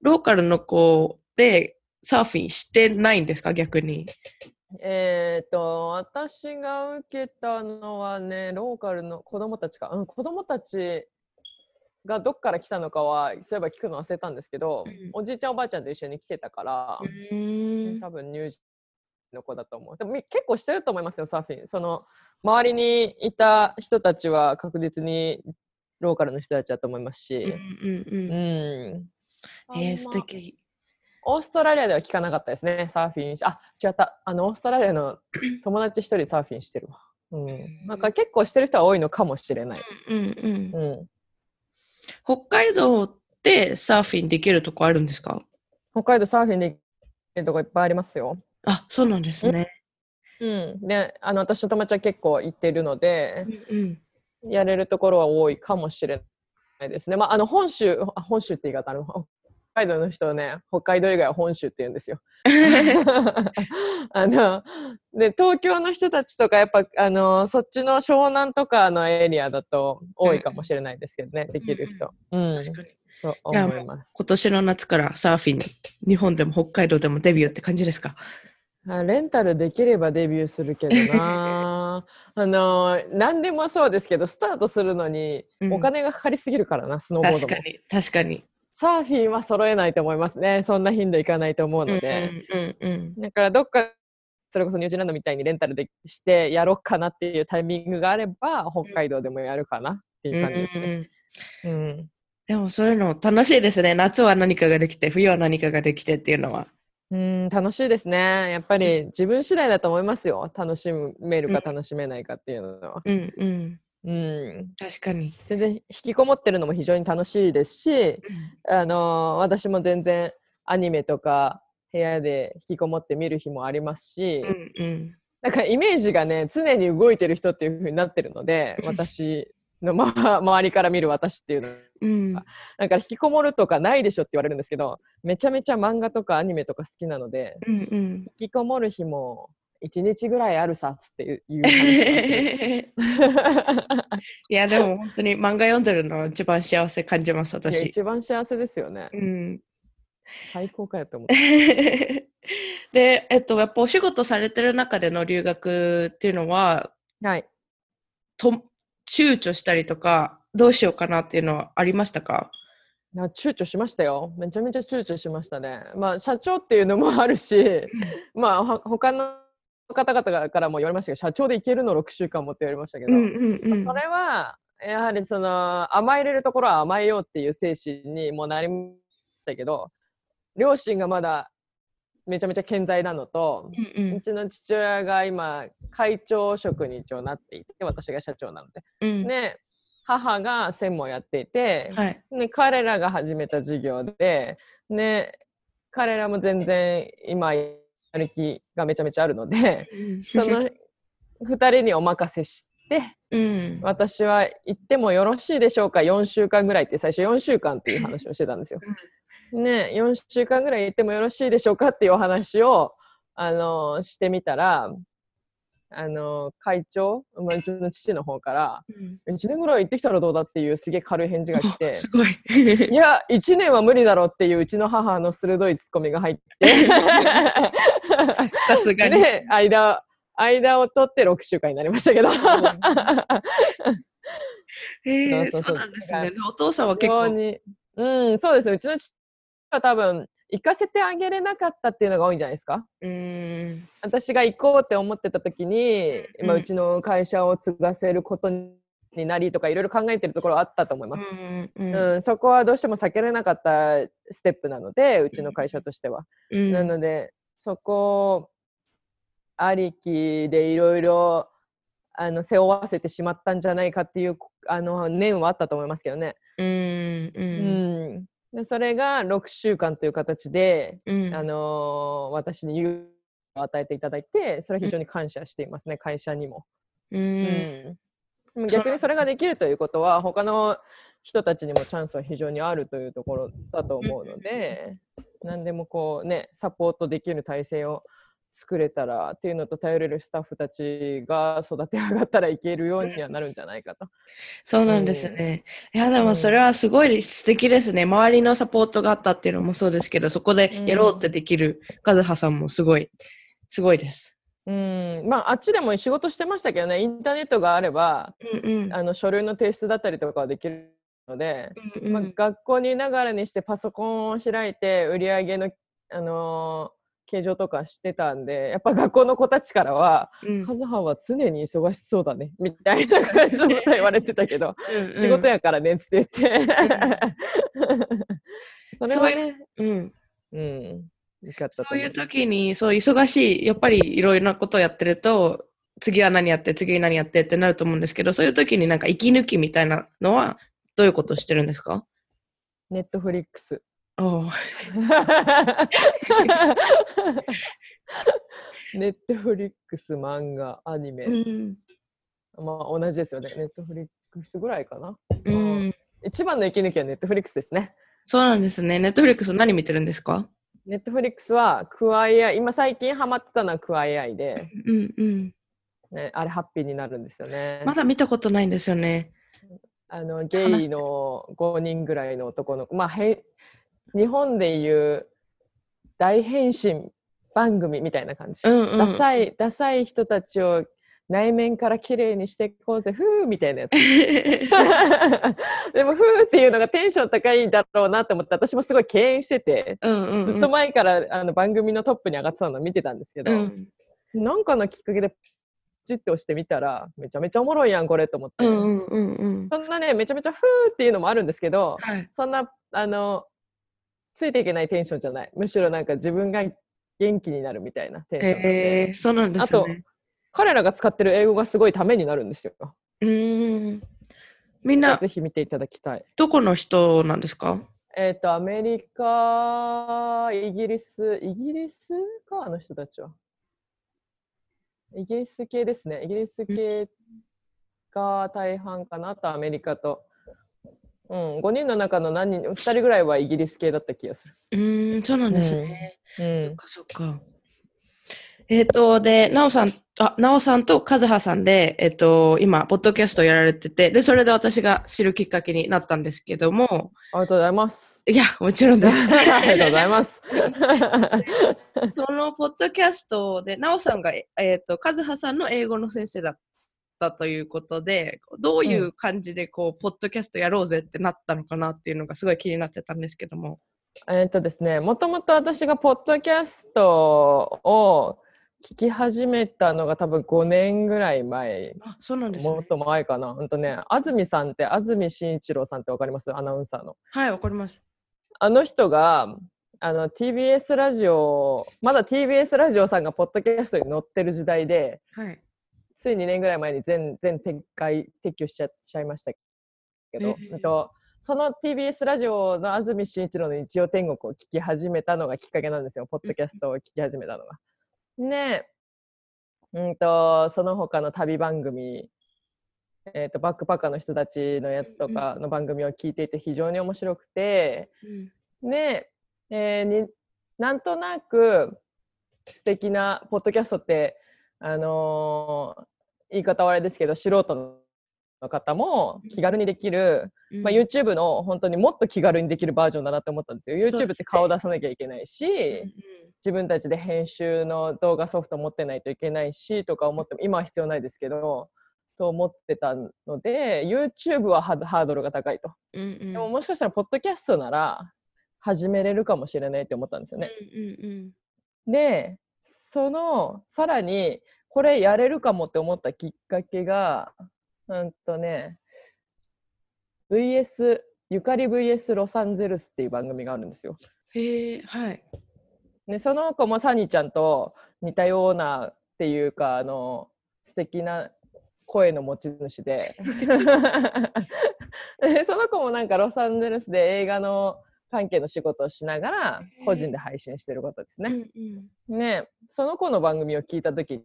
ローカルの子でサーフィンしてないんですか逆に？えっと私が受けたのはねローカルの子供たちか、うん、子供たちがどっから来たのかはそういえば聞くの忘れたんですけど、うんおじいちゃんおばあちゃんと一緒に来てたから、うん多分ニュージーの子だと思うでもみ結構してると思いますよサーフィンその周りにいた人たちは確実にローカルの人たちだと思いますし、うんうんううん。ん。えー、素敵。オーストラリアでは聞かなかったですね、サーフィンし。あ、違った。あの、オーストラリアの 友達一人サーフィンしてるわ。うん。なんか結構してる人は多いのかもしれない。うんうん。うん。北海道ってサーフィンできるとこあるんですか？北海道サーフィンできるとこいっぱいありますよ。あ、そうなんですね。うん。で、あの、私の友達は結構行ってるので、うんやれるところは多いかもしれないですね。まあ、あの、本州、あ本州って言い方ある北海道の人はね、北海道以外は本州って言うんですよ。あので東京の人たちとかやっぱあのそっちの湘南とかのエリアだと多いかもしれないですけどね、できる人。うん、確かにと思います。今年の夏からサーフィン、日本でも北海道でもデビューって感じですか？あレンタルできればデビューするけどな あの何でもそうですけどスタートするのにうんお金がかかりすぎるからな、スノーボードも確かに、確かに。サーフィンは揃えないと思いますねそんな頻度いかないと思うので、だからどっかそれこそニュージーランドみたいにレンタルでしてやろうかなっていうタイミングがあれば北海道でもやるかなっていう感じですね。うんうんうんでもそういうの楽しいですね。夏は何かができて、冬は何かができてっていうのは。うん、楽しいですね。やっぱり自分次第だと思いますよ。楽しめるか楽しめないかっていうのは。うんうん。うん、確かに。全然引きこもってるのも非常に楽しいですし、あの私も全然アニメとか部屋で引きこもって見る日もありますし、うんうん。なんかイメージがね常に動いてる人っていう風になってるので私の、ま、周りから見る私っていうのうんなんか引きこもるとかないでしょって言われるんですけどめちゃめちゃ漫画とかアニメとか好きなのでうんうん。引きこもる日も1日ぐらいあるさっつっていう いや、でも本当に漫画読んでるの一番幸せ感じます、私。一番幸せですよね。うん。最高かよって思って で、えっと、やっぱお仕事されてる中での留学っていうのは、はい。と躊躇したりとか、どうしようかなっていうのはありましたか？な躊躇しましたよ。めちゃめちゃ躊躇しましたね。まあ社長っていうのもあるしまあは他の方々からも言われましたけど社長で行けるの6週間もって言われましたけど、うんうんまあそれはやはりその甘えれるところは甘えようっていう精神にもなりましたけど両親がまだめちゃめちゃ健在なのと、うんううんちの父親が今会長職に一応なっていて私が社長なので、うん。で母が専門やっていて、はい。ね、彼らが始めた事業で、ね、彼らも全然今やる気がめちゃめちゃあるのでその2人にお任せしてうん。私は行ってもよろしいでしょうか？4週間ぐらいって最初4週間っていう話をしてたんですよ。ね4週間ぐらい行ってもよろしいでしょうか？っていうお話を、あのしてみたら、あの会長、まあ、うちの父の方からうん1年ぐらい行ってきたらどうだっていうすげえ軽い返事が来て すごい。いや1年は無理だろうっていううちの母の鋭いツッコミが入って さすがに。で間間を取って6週間になりましたけどえー、そうなんですね。お父さんは結構。うんそうですねうちの父は多分行かせてあげれなかったっていうのが多いんじゃないですか。うん。私が行こうって思ってた時に、うん。まあ、うちの会社を継がせることになりとかいろいろ考えてるところはあったと思います、うんうんそこはどうしても避けれなかったステップなのでうちの会社としては、うん。なのでそこありきでいろいろあの背負わせてしまったんじゃないかっていうあの念はあったと思いますけどね、うんううんんでそれが6週間という形で、うん。あのー私に勇気を与えていただいてそれは非常に感謝していますね、会社にも。ううん。んでも逆にそれができるということは他の人たちにもチャンスは非常にあるというところだと思うので、何でもこうねサポートできる体制を作れたらっていうのと頼れるスタッフたちが育て上がったらいけるようにはなるんじゃないかと。そうなんですね。いや、でもそれはすごい素敵ですね。周りのサポートがあったっていうのもそうですけど、そこでやろうってできるカズハさんもすごい、すごいです。うんまああっちでも仕事してましたけどねインターネットがあればうんうんあの書類の提出だったりとかはできるので、まあうんうん、学校にいながらにしてパソコンを開いて売り上げの、あのー形状とかしてたんでやっぱ学校の子たちからはうん「カズハは常に忙しそうだね」みたいな感じのこと言われてたけど うん仕事やからねって言って。それはねうん。うんよかったと思そういう時に、そう、忙しい、やっぱりいろいろなことをやってると、次は何やって、次何やってってなると思うんですけど、そういう時になんか息抜きみたいなのは、どういうことをしてるんですか？ Netflix おう Netflix 漫画アニメ、うん。まあ同じですよね。 Netflix ぐらいかな。うん。一番の息抜きは Netflix ですね。そうなんですね。 Netflix 何見てるんですか？ Netflix は Queer Eye。今最近ハマってたのは Queer Eye で、うんうん。ね、あれハッピーになるんですよね。まだ見たことないんですよね。あのゲイの5人ぐらいの男の子。まあへ日本でいう大変身番組みたいな感じ、うんうん。ダサいダサい人たちを内面から綺麗にしていこうぜふーみたいなやつ でもふーっていうのがテンション高いだろうなと思って私もすごい敬遠しててうんうんうん。ずっと前からあの番組のトップに上がってたのを見てたんですけど、うんなんかのきっかけでチッと押してみたらめちゃめちゃおもろいやんこれと思って、うんうんうんうん。そんなねめちゃめちゃふーっていうのもあるんですけどはい。そんなあのついていけないテンションじゃないむしろなんか自分が元気になるみたいなテンションで、えー、そうなんですね。彼らが使ってる英語がすごいためになるんですよ。うーん。みんなぜひ見ていただきたい。どこの人なんですか？えっ、と、アメリカ、イギリス、イギリスか、あの人たちは。イギリス系ですね。イギリス系が大半かなあとアメリカと。うん、5人の中の何人、2人ぐらいはイギリス系だった気がする。うーん、そうなんですね。うそっん、かそっか。えっ、と、で、なおさん、あ、なおさんとカズハさんで、えっ、と、今、ポッドキャストやられてて、で、それで私が知るきっかけになったんですけども、ありがとうございます。いや、もちろんです。ありがとうございます。そのポッドキャストで、なおさんが、えっ、と、カズハさんの英語の先生だったということで、どういう感じで、こう、ポッドキャストやろうぜってなったのかなっていうのがすごい気になってたんですけども。えっとですね、もともと私がポッドキャストを聞き始めたのが多分5年ぐらい前、あ、そうなんですねもっ。と前かな。ほんとね、安住さんって、安住紳一郎さんってわかります？アナウンサーの。はい、わかります。あの人が、あの TBS ラジオ、まだ TBS ラジオさんがポッドキャストに載ってる時代で、はい。つい2年ぐらい前に全全撤回、撤去しちゃしちゃいましたけど、ええ。えっとその TBS ラジオの安住紳一郎の日曜天国を聞き始めたのがきっかけなんですよ、ポッドキャストを聞き始めたのが。で、うんと、その他の旅番組、えっとバックパッカーの人たちのやつとかの番組を聞いていて非常に面白くて、うん。で、えーになんとなく素敵なポッドキャストって、あのー言い方はあれですけど素人の方も気軽にできる、うんまあ、YouTube の本当にもっと気軽にできるバージョンだなって思ったんですよ。YouTube って顔出さなきゃいけないし、うん自分たちで編集の動画ソフト持ってないといけないしとか思っても今は必要ないですけどと思ってたので YouTube はハードルが高いと。うんうんでももしかしたらポッドキャストなら始めれるかもしれないって思ったんですよね。うんうんでそのさらにこれやれるかもって思ったきっかけがうんとね VS ゆかり VS ロサンゼルスっていう番組があるんですよ。へえ、はい。でその子もサニーちゃんと似たようなっていうかあの素敵な声の持ち主で でその子もなんかロサンゼルスで映画の関係の仕事をしながら個人で配信してることですね。うんうん。ねその子の番組を聞いた時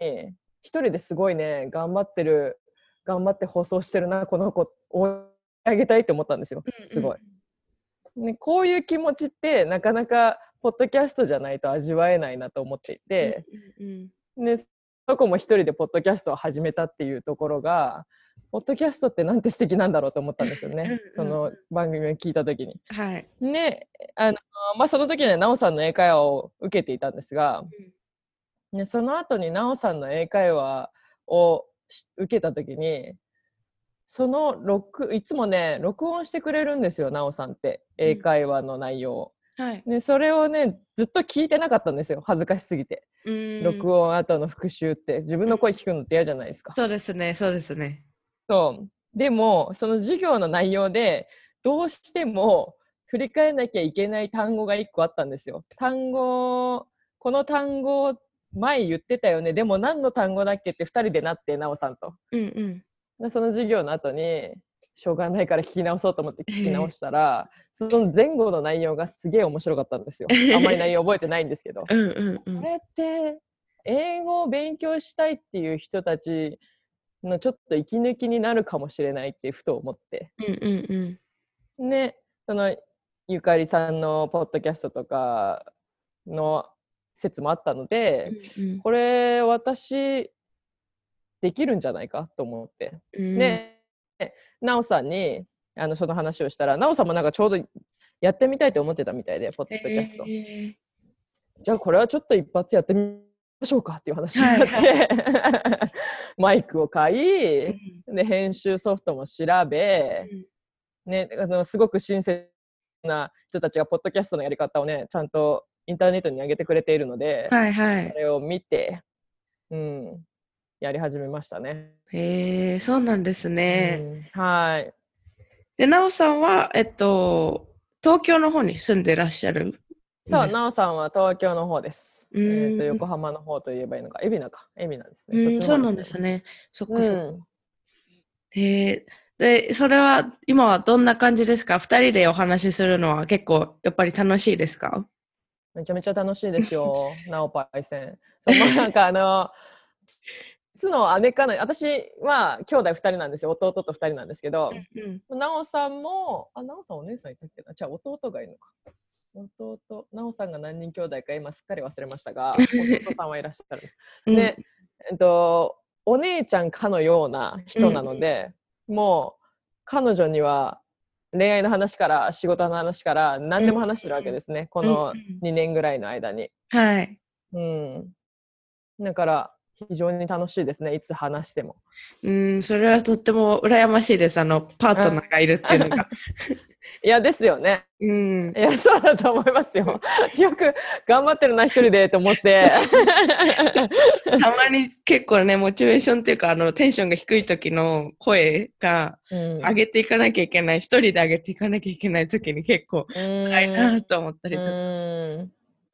に一人ですごいね頑張ってる頑張って放送してるなこの子追い上げたいって思ったんですよ。すごい。ね、こういう気持ちってなかなかポッドキャストじゃないと味わえないなと思っていて、ね、その子も一人でポッドキャストを始めたっていうところがポッドキャストってなんて素敵なんだろうと思ったんですよねうんうんその番組を聞いた時に。はい。ねあのまあ、その時には奈緒さんの英会話を受けていたんですが、ね、その後に奈緒さんの英会話をし受けた時にその録いつもね録音してくれるんですよ奈緒さんって英会話の内容を。はい。でそれをねずっと聞いてなかったんですよ恥ずかしすぎて、うん録音後の復習って自分の声聞くのって嫌じゃないですか、そうですね、そうですね。そう。でもその授業の内容でどうしても振り返らなきゃいけない単語が1個あったんですよ。単語この単語前言ってたよね。でも何の単語だっけって2人でなってなおさんと。うんうん。でその授業の後にしょうがないから聞き直そうと思って聞き直したらその前後の内容がすげえ面白かったんですよ。あんまり内容覚えてないんですけど。うんうんうん。これって英語を勉強したいっていう人たちのちょっと息抜きになるかもしれないってふと思って。うんうんうん。でそのゆかりさんのポッドキャストとかの説もあったので、うんこれ私できるんじゃないかと思って、うん、でなおさんにあのその話をしたらなおさんもなんかちょうどやってみたいと思ってたみたいでポッドキャスト、えじゃあこれはちょっと一発やってみましょうかっていう話になって、マイクを買ーいで編集ソフトも調べ、ね、あのすごく親切な人たちがポッドキャストのやり方をねちゃんとインターネットに上げてくれているので、はいはいそ。れを見て、うん、やり始めましたね。へえそうなんですね。うんはいで、なおさんは、えっと、東京の方に住んでらっしゃるそう、ねなおさんは東京の方です。うんえー、と横浜の方と言えばいいのか、海老名か、海老名ですね。うん、そうなんですね。そっうかそっか。えで、それは今はどんな感じですか？二人でお話しするのは結構やっぱり楽しいですか？めちゃめちゃ楽しいですよ、なおパイセン。そうなんかあの、いつの姉かの、私は兄弟2人なんですよ、弟と2人なんですけど、うんなおさんも、あ、なおさんお姉さんいたっけな？じゃあ弟がいるのか。弟、なおさんが何人兄弟か今すっかり忘れましたが、弟さんはいらっしゃる。うんで、えっと、お姉ちゃんかのような人なので、もう彼女には恋愛の話から仕事の話から何でも話してるわけですね、このうん2年ぐらいの間に。はい。うん。だから非常に楽しいですね、いつ話しても。うん、それはとっても羨ましいです。あの、パートナーがいるっていうのが。いや、ですよね。うんい。や、そうだと思いますよ。よく頑張ってるな、一人でと思って。たまに結構ね、モチベーションっていうか、あの、テンションが低い時の声がうん上げていかなきゃいけない、一人で上げていかなきゃいけない時に結構辛いなと思ったりとか。うん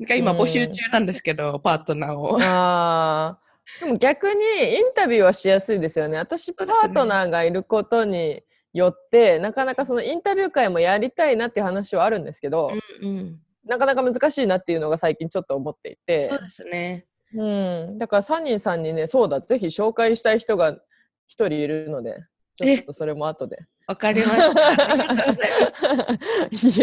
今募集中なんですけど、パートナーを。あーでも逆にインタビューはしやすいですよね。私、パートナーがいることによって、なかなかそのインタビュー会もやりたいなっていう話はあるんですけど、うんうん。なかなか難しいなっていうのが最近ちょっと思っていてそう、ですね。うん、だからサニーさんにね、そうだ、ぜひ紹介したい人が一人いるので、ちょっとそれも後で。わかりました。ありがとうござ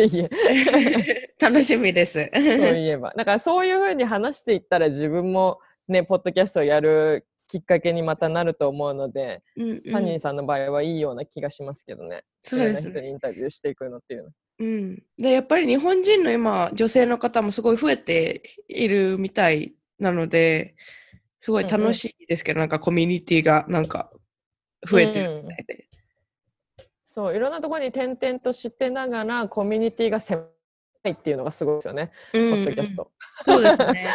いいえいえ。楽しみです。そういえば。だからそういうふうに話していったら自分もね、ポッドキャストをやるきっかけにまたなると思うので、うんうんサニーさんの場合はいいような気がしますけどね。そうですね。インタビューしていくのっていうの。うん、でやっぱり日本人の今女性の方もすごい増えているみたいなのですごい楽しいですけど、なんかコミュニティがなんか増えてるみたいで。そう、いろんなところに転々としてながら、コミュニティが狭いっていうのがすごいですよね、うんポッドキャスト。そうですね。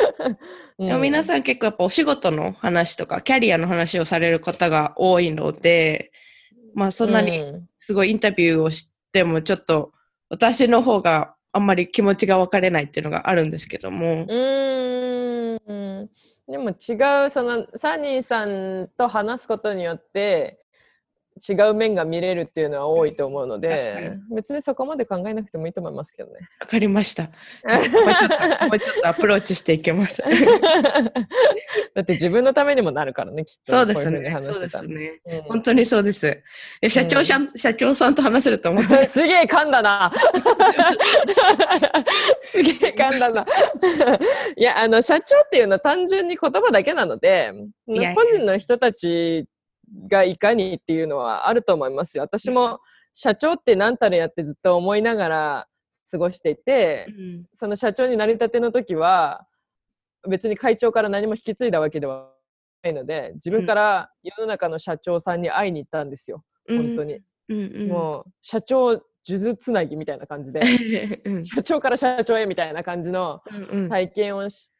皆さん結構やっぱお仕事の話とかキャリアの話をされる方が多いので、まあそんなにうんすごいインタビューをしてもちょっと私の方があんまり気持ちが分かれないっていうのがあるんですけども。うーんでも違うそのサニーさんと話すことによって違う面が見れるっていうのは多いと思うので別にそこまで考えなくてもいいと思いますけどね。わかりました。もうちょっとアプローチしていけます。だって自分のためにもなるからねきっとそうですこういう。そうですね。うん本当にそうです。え社長さん、社長さんと話せると思って。すげえ噛んだな。すげえ噛んだな。いや、あの、社長っていうのは単純に言葉だけなので、個人の人たちがいかにっていうのはあると思いますよ。私も社長って何たらやってずっと思いながら過ごしていて、うんその社長になりたての時は、別に会長から何も引き継いだわけではないので、自分から世の中の社長さんに会いに行ったんですよ。本当に。うんうん、もう社長数珠つなぎみたいな感じでうん社長から社長へみたいな感じのうん体験をし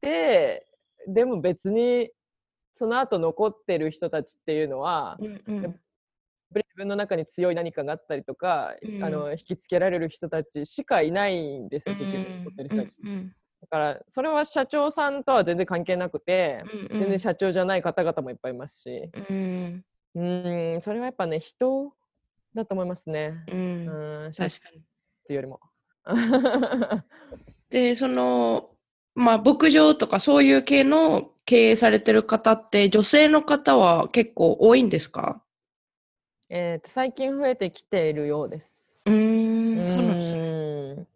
て、でも別にその後残ってる人たちっていうのは、うんうん。自分の中に強い何かがあったりとか、うんあの引きつけられる人たちしかいないんですよ、結局残ってる人たち。ってうんだからそれは社長さんとは全然関係なくて、うん全然社長じゃない方々もいっぱいいますし。うん。うーんそれはやっぱね人だと思いますね。ううんん、社長確かに。っていうよりも。でそのまあ牧場とかそういう系の経営されてる方って女性の方は結構多いんですか？えーと最近増えてきているようです。んそうなんですね。うん。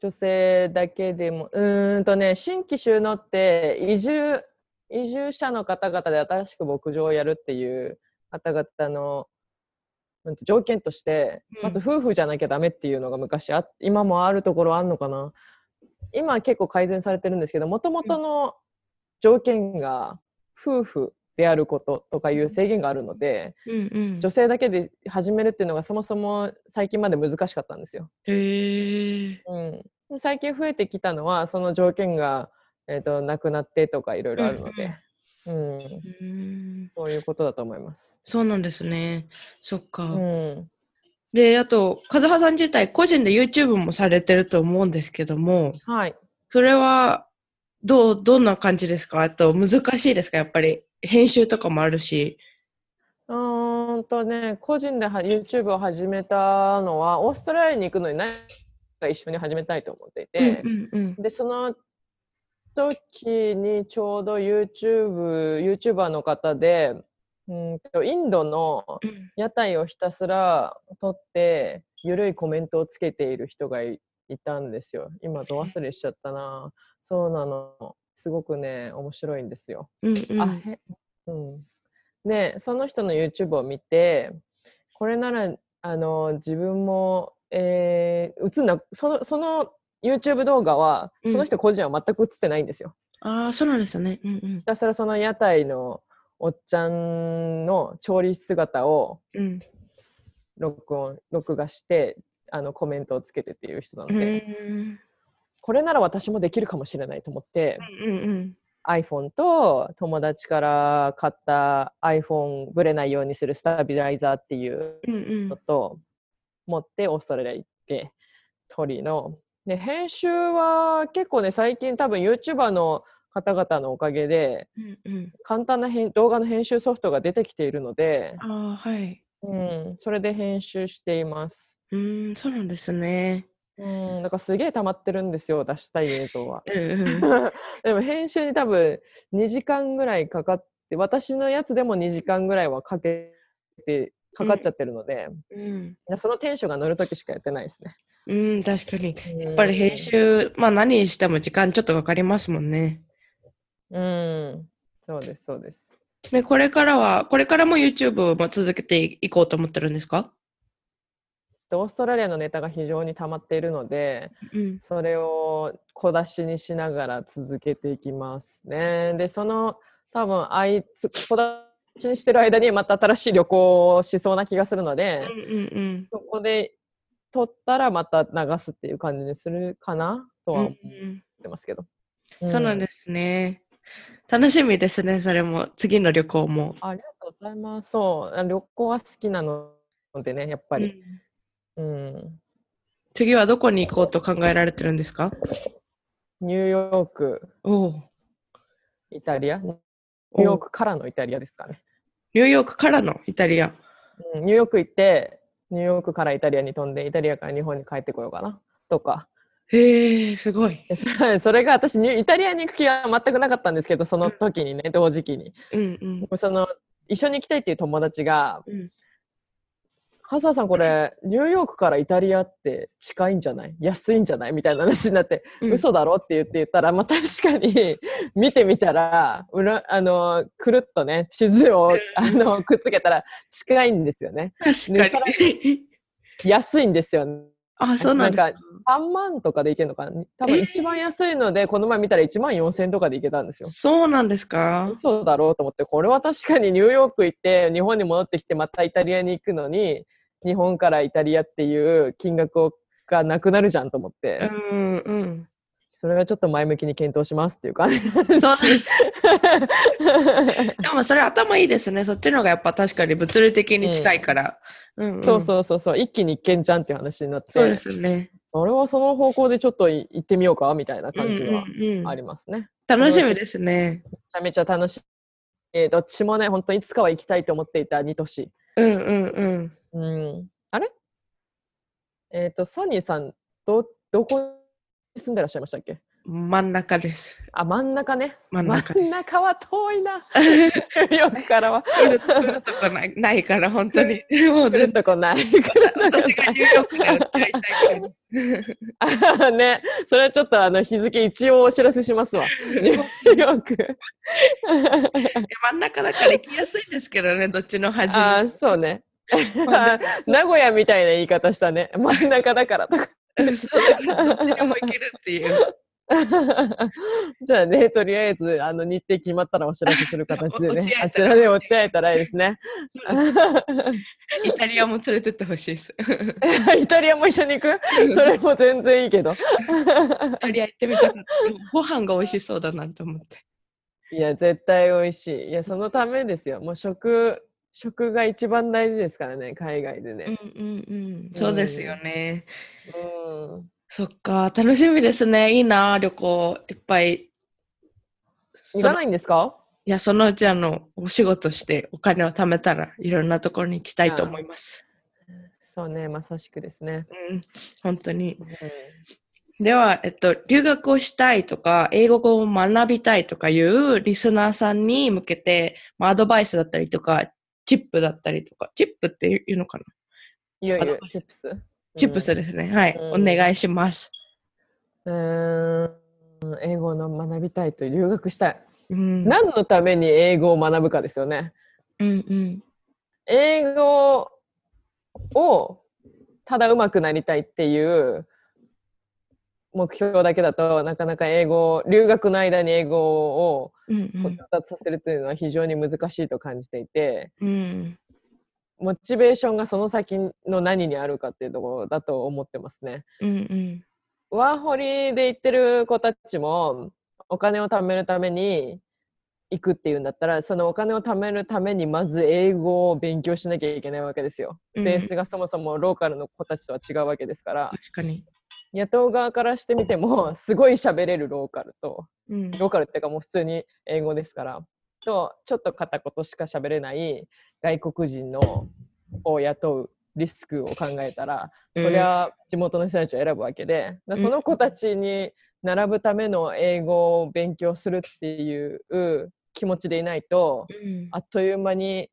女性だけでもうーんとね新規収納って移住移住者の方々で新しく牧場をやるっていう方々の条件として、うん。まず夫婦じゃなきゃダメっていうのが昔あっ今もあるところあるのかな？今は結構改善されてるんですけどもともとの条件が夫婦であることとかいう制限があるので、うんうん。女性だけで始めるっていうのがそもそも最近まで難しかったんですよ。へえうん、最近増えてきたのはその条件が、えー、となくなってとかいろいろあるので、うんうん。そういうことだと思います。そうなんですね。そっか、うん、であと和葉さん自体個人で YouTube もされてると思うんですけどもはい。それはどうどんな感じですか？あと難しいですか？やっぱり編集とかもあるし。うーんとね個人では YouTube を始めたのはオーストラリアに行くのに何か一緒に始めたいと思っていて、うんうん。でその時にちょうど YouTube YouTuber の方でうんとインドのうん屋台をひたすら撮ってゆるいコメントをつけている人がいいたんですよ。今ど忘れしちゃったな。そうなの。すごくね面白いんですよ、うんうん。あへうん。でその人の YouTube を見てこれならあの自分も、えー映んなそのその YouTube 動画はうん。その人個人は全く映ってないんですよ、ああそうなんですよね。うんうん。ひたすらその屋台のおっちゃんの調理姿をうん。録音録画してあのコメントをつけてっていう人なのうで、んこれなら私もできるかもしれないと思って、うんうん iPhone と友達から買った iPhone ぶれないようにするスタビライザーっていうのと持ってオーストラリア行って鳥の。で編集は結構ね最近多分 YouTuber の方々のおかげでうんうん。簡単な編動画の編集ソフトが出てきているので、ああはい。うん、それで編集しています。うーんそうなんですね。うん、だからすげえ溜まってるんですよ、出したい映像は。うんうん。でも編集に多分2時間ぐらいかかって、私のやつでも2時間ぐらいはかけて、かかっちゃってるので、うん。そのテンションが乗るときしかやってないですね。うん確かに。ややっぱり編集まあ何にしても時間ちょっとかかりますもんねうん、そうです、そうです。でこれからはこれからも YouTube も続けていこうと思ってるんですか？でオーストラリアのネタが非常に溜まっているので、うんそれを小出しにしながら続けていきますね。で、その多分あいつ小出しにしてる間にまた新しい旅行をしそうな気がするので、うんうんそこで撮ったらまた流すっていう感じにするかなとうんは思ってますけど。そうなんですね。楽しみですね、それも。次の旅行も。ありがとうございます。そう、あ旅行は好きなのでね、やっぱり。うんうん。次はどこに行こうと考えられてるんですか？ニューヨーク、おうイタリア、ニューヨークからのイタリアですかね。ニューヨークからの？イタリア。うん、ニューヨーク行って、ニューヨークからイタリアに飛んで、イタリアから日本に帰ってこようかなとか。へえ、すごい。でそれそれが私イタリアに行く気は全くなかったんですけど、その時にね、同時期に。うんうん。その一緒に行きたいっていう友達が、うん笠原さんこれニューヨークからイタリアって近いんじゃない？安いんじゃない？みたいな話になって、うん嘘だろ？って言って言ったら、まあ、確かに見てみたら裏あのくるっとね地図をあのくっつけたら近いんですよね。確かに。安いんですよあ、そうなんですか。3万とかでいけるのかな？多分一番安いのでこの前見たら1万4000円とかでいけたんですよそうなんですか。嘘だろうと思ってこれは確かにニューヨーク行って日本に戻ってきてまたイタリアに行くのに日本からイタリアっていう金額をがなくなるじゃんと思って、うんうん。それはちょっと前向きに検討しますっていう感じ。でもそれ頭いいですね。そっちの方がやっぱ確かに物理的に近いから。うんうんそうそうそうそう、一気に一見じゃんっていう話になって、そうですね。俺はその方向でちょっとい行ってみようかみたいな感じはうんうんうんありますね。楽しみですね。めちゃめちゃ楽しい。えーどっちもね、本当いつかは行きたいと思っていた2都市。うんうんうん。うん。あれえっ、と、ソニーさん、ど、どこに住んでらっしゃいましたっけ？真ん中です。あ、真ん中ね。真ん中真ん中は遠いな。ニューヨークからは。来るとこないないから、本当に。もう来るとこない。私がニューヨークで売っちゃいたいから。あね、それはちょっとあの日付一応お知らせしますわ。ニューヨーク。真ん中だから行きやすいんですけどね、どっちの端も。あ、そうね。名古屋みたいな言い方したね。真ん中だからとか。うんそうだからどっちにも行けるっていう。じゃあね、とりあえずあの日程決まったらお知らせする形でねあちらで落ち合えたらいいですね。イタリアも連れてってほしいです。イタリアも一緒に行く？それも全然いいけど。イタリア行ってみた。ご飯が美味しそうだなと思って。いや、絶対美味しい。いや、そのためですよ。もう食、食が一番大事ですからね、海外でうんね。うんうん。そうですよね。うん。そっか、楽しみですね。いいな、旅行いっぱい。行かないんですか？いや、そのうちあの、お仕事してお金を貯めたらいろんなところに行きたいと思います。そうね、まさしくですね。うん、本当に。うんでは、えっと、留学をしたいとか、英語を学びたいとかいうリスナーさんに向けて、まあ、アドバイスだったりとか、チップだったりとか、チップっていうのかな？いよいよチップス。チップスですね。はい、うんお願いします。うーん。英語の学びたいと留学したい。うん、何のために英語を学ぶかですよね。うんうん。英語をただ上手くなりたいっていう目標だけだとなかなか英語留学の間に英語をうんうん上達させるというのは非常に難しいと感じていて、うんモチベーションがその先の何にあるかっていうところだと思ってますね。うんうんワーホリで行ってる子たちもお金を貯めるために行くっていうんだったらそのお金を貯めるためにまず英語を勉強しなきゃいけないわけですよ。うんベースがそもそもローカルの子たちとは違うわけですから確かに。雇う側からしてみても すごい喋れるローカルとうん。ローカルっていうかもう普通に英語ですからとちょっと片言しか喋れない外国人のを雇うリスクを考えたら、うん。そりゃ地元の人たちを選ぶわけでだその子たちに並ぶための英語を勉強するっていう気持ちでいないとうん。あっという間に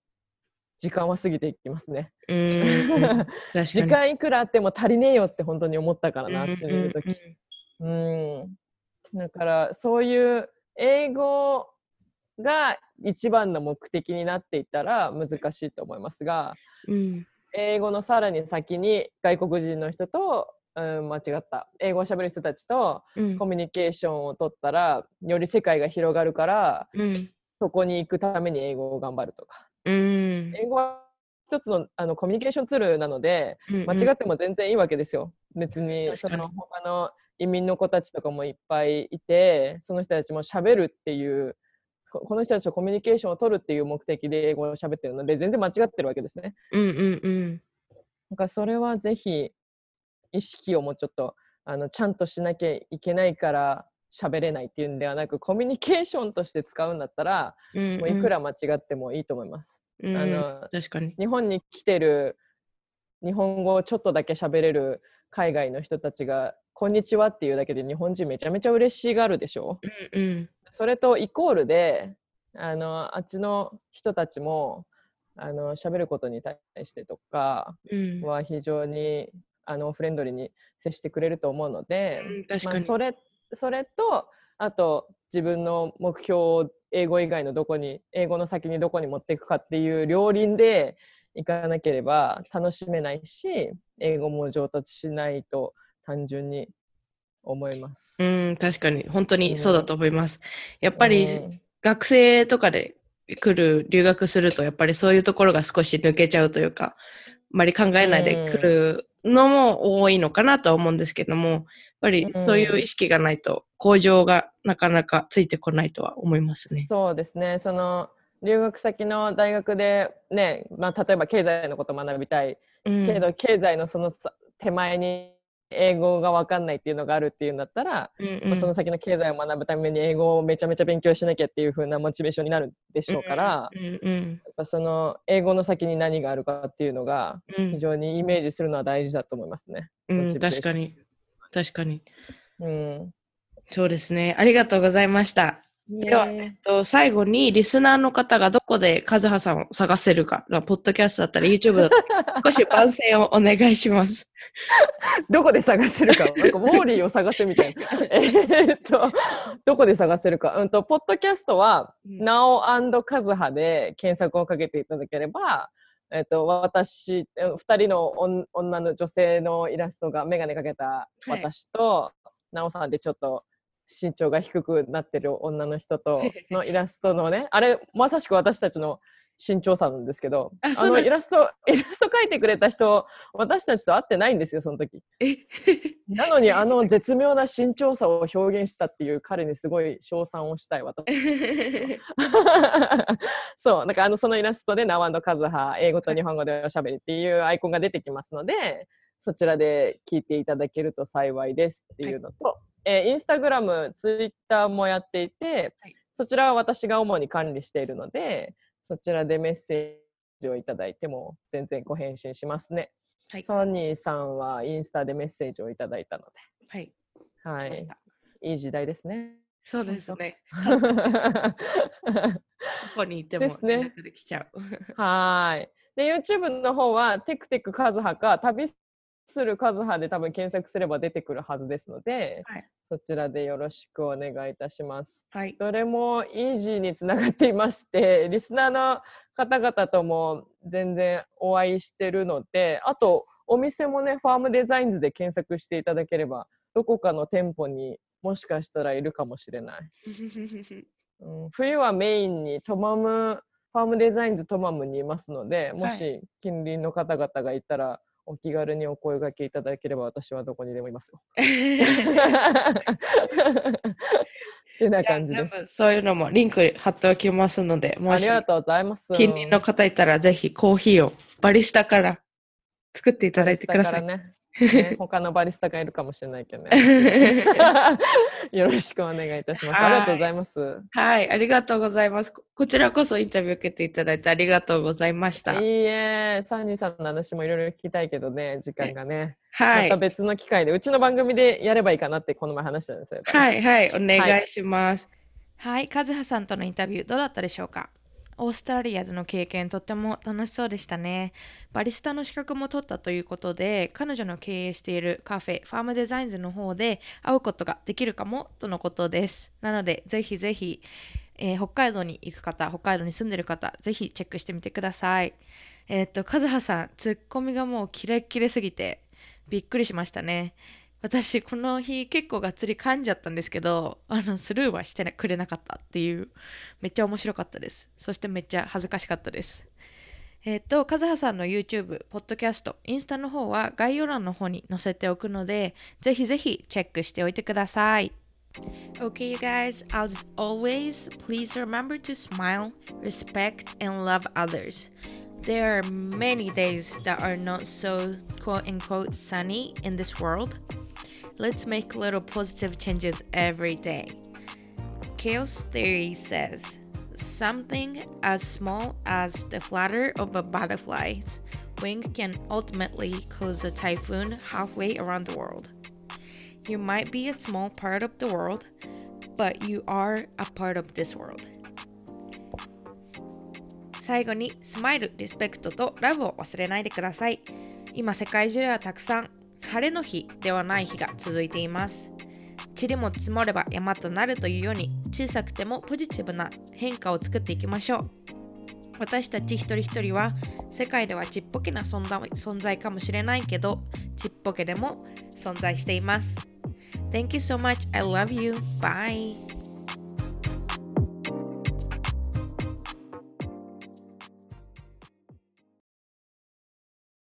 時間は過ぎていきますね。時間いくらあっても足りねえよって本当に思ったからな、あっちにいる時。うんうん。だからそういう英語が一番の目的になっていったら難しいと思いますが、うん。英語のさらに先に外国人の人と、うん、間違った。英語をしゃべる人たちとうん。コミュニケーションを取ったらより世界が広がるからうん。そこに行くために英語を頑張るとかうん英語は一つのあのコミュニケーションツールなので間違っても全然いいわけですよ。別にその他の移民の子たちとかもいっぱいいてその人たちも喋るっていうここの人たちとコミュニケーションを取るっていう目的で英語を喋ってるので全然間違ってるわけですね。うんうんうんだからそれはぜひ意識をもうちょっとあのちゃんとしなきゃいけないから喋れないっていうんではなくコミュニケーションとして使うんだったらうんもういくら間違ってもいいと思います。うんあの確かに。日本に来てる日本語をちょっとだけ喋れる海外の人たちが「こんにちは」っていうだけで日本人めちゃめちゃ嬉しがるでしょ？うんうん。それとイコールであのあっちの人たちもあの喋ることに対してとかうん。は非常にあのフレンドリーに接してくれると思うので、まあ、うん確かに。それそれとあと自分の目標を英語以外のどこに英語の先にどこに持っていくかっていう両輪でいかなければ楽しめないし英語も上達しないと単純に思います。うん確かに。本当にそうだと思います。やっぱりうん。学生とかで来る留学するとやっぱりそういうところが少し抜けちゃうというかまり考えないで来るのも多いのかなとは思うんですけども、やっぱりそういう意識がないと、向上がなかなかついてこないとは思いますね。そうですね。その留学先の大学でね、まあ、例えば経済のことを学びたい、うん、けど経済のその手前に英語が分かんないっていうのがあるっていうんだったら、うんうん、まあ、その先の経済を学ぶために英語をめちゃめちゃ勉強しなきゃっていう風なモチベーションになるでしょうから、うんうん、やっぱその英語の先に何があるかっていうのが非常にイメージするのは大事だと思いますね。うん、確かに。確かに、うん、そうですね。ありがとうございました。では、えっと、最後にリスナーの方がどこでカズハさんを探せるか、ポッドキャストだったら YouTube だったら 少し番宣をお願いします。どこで探せるか、なんかウォーリーを探せみたいな。えっと、どこで探せるか。うんと、ポッドキャストは、なおカズハで検索をかけていただければ、えっと、私、二人の女の女性のイラストが眼鏡かけた私と、な、は、お、い、さんでちょっと、身長が低くなってる女の人とのイラストのねあれまさしく私たちの身長差なんですけどあのイラスト イラスト描いてくれた人私たちと会ってないんですよその時。なのにあの絶妙な身長差を表現したっていう彼にすごい称賛をしたい私。そうなんかあのそのイラストで「ナワンドカズハ英語と日本語でおしゃべり」っていうアイコンが出てきますのでそちらで聞いていただけると幸いですっていうのと、はいえー、インスタグラム、ツイッターもやっていて、はい、そちらは私が主に管理しているので、そちらでメッセージをいただいても全然ご返信しますね。はい、ソニーさんはインスタでメッセージをいただいたので。はい。はい。いい時代ですね。そうですね。ここにいても連絡できちゃう。ね、はい。で、YouTube の方はテクテクカズハか旅するカズハで多分検索すれば出てくるはずですので、はい、そちらでよろしくお願いいたします。はい、どれもイージーにつながっていまして、リスナーの方々とも全然お会いしてるので、あとお店もね、ファームデザインズで検索していただければ、どこかの店舗にもしかしたらいるかもしれない。うん、冬はメインにトマム、ファームデザインズトマムにいますので、もし近隣の方々がいたら、お気軽にお声掛けいただければ私はどこにでもいますよ。ってな感じです。そういうのもリンク貼っておきますので、もしありがとうございます。近隣の方いたらぜひコーヒーをバリスタから作っていただいてください。ねね、他のバリスタがいるかもしれないけどね。よろしくお願いいたします。ありがとうございます。はい、ありがとうございます。こちらこそインタビュー受けていただいてありがとうございました。いいえ、サンニーさんの話もいろいろ聞きたいけどね、時間がね。はい。また別の機会で、うちの番組でやればいいかなってこの前話したんですよ。はいはい、お願いします。はい、カズハさんとのインタビューどうだったでしょうか？オーストラリアでの経験とっても楽しそうでしたね。バリスタの資格も取ったということで、彼女の経営しているカフェ、ファームデザインズの方で会うことができるかもとのことです。なので、ぜひぜひ、えー、北海道に行く方、北海道に住んでる方、ぜひチェックしてみてください。えー、っと、カズハさん、ツッコミがもうキレッキレすぎて、びっくりしましたね。私この日結構がっつり噛んじゃったんですけどあのスルーはしてくれなかったっていうめっちゃ面白かったですそしてめっちゃ恥ずかしかったですえっ、と、カズハさんの YouTube、ポッドキャスト、インスタの方は概要欄の方に載せておくので、ぜひぜひチェックしておいてください。Okay, you guys, as always, please remember to smile, respect, and love others. There are many days that are not so quote unquote sunny in this world. Let's make little positive changes every day. Chaos theory says something as small as the flutter of a butterfly's wing can ultimately cause a typhoon halfway around the world. You might be a small part of the world, but you are a part of this world. 最後にスマイル、リスペクトとラブを忘れないでください。今世界中ではたくさん晴れの日ではない日が続いています。塵も積もれば山となるというように小さくてもポジティブな変化を作っていきましょう。私たち一人一人は世界ではちっぽけな存在かもしれないけどちっぽけでも存在しています。Thank you so much. I love you. Bye.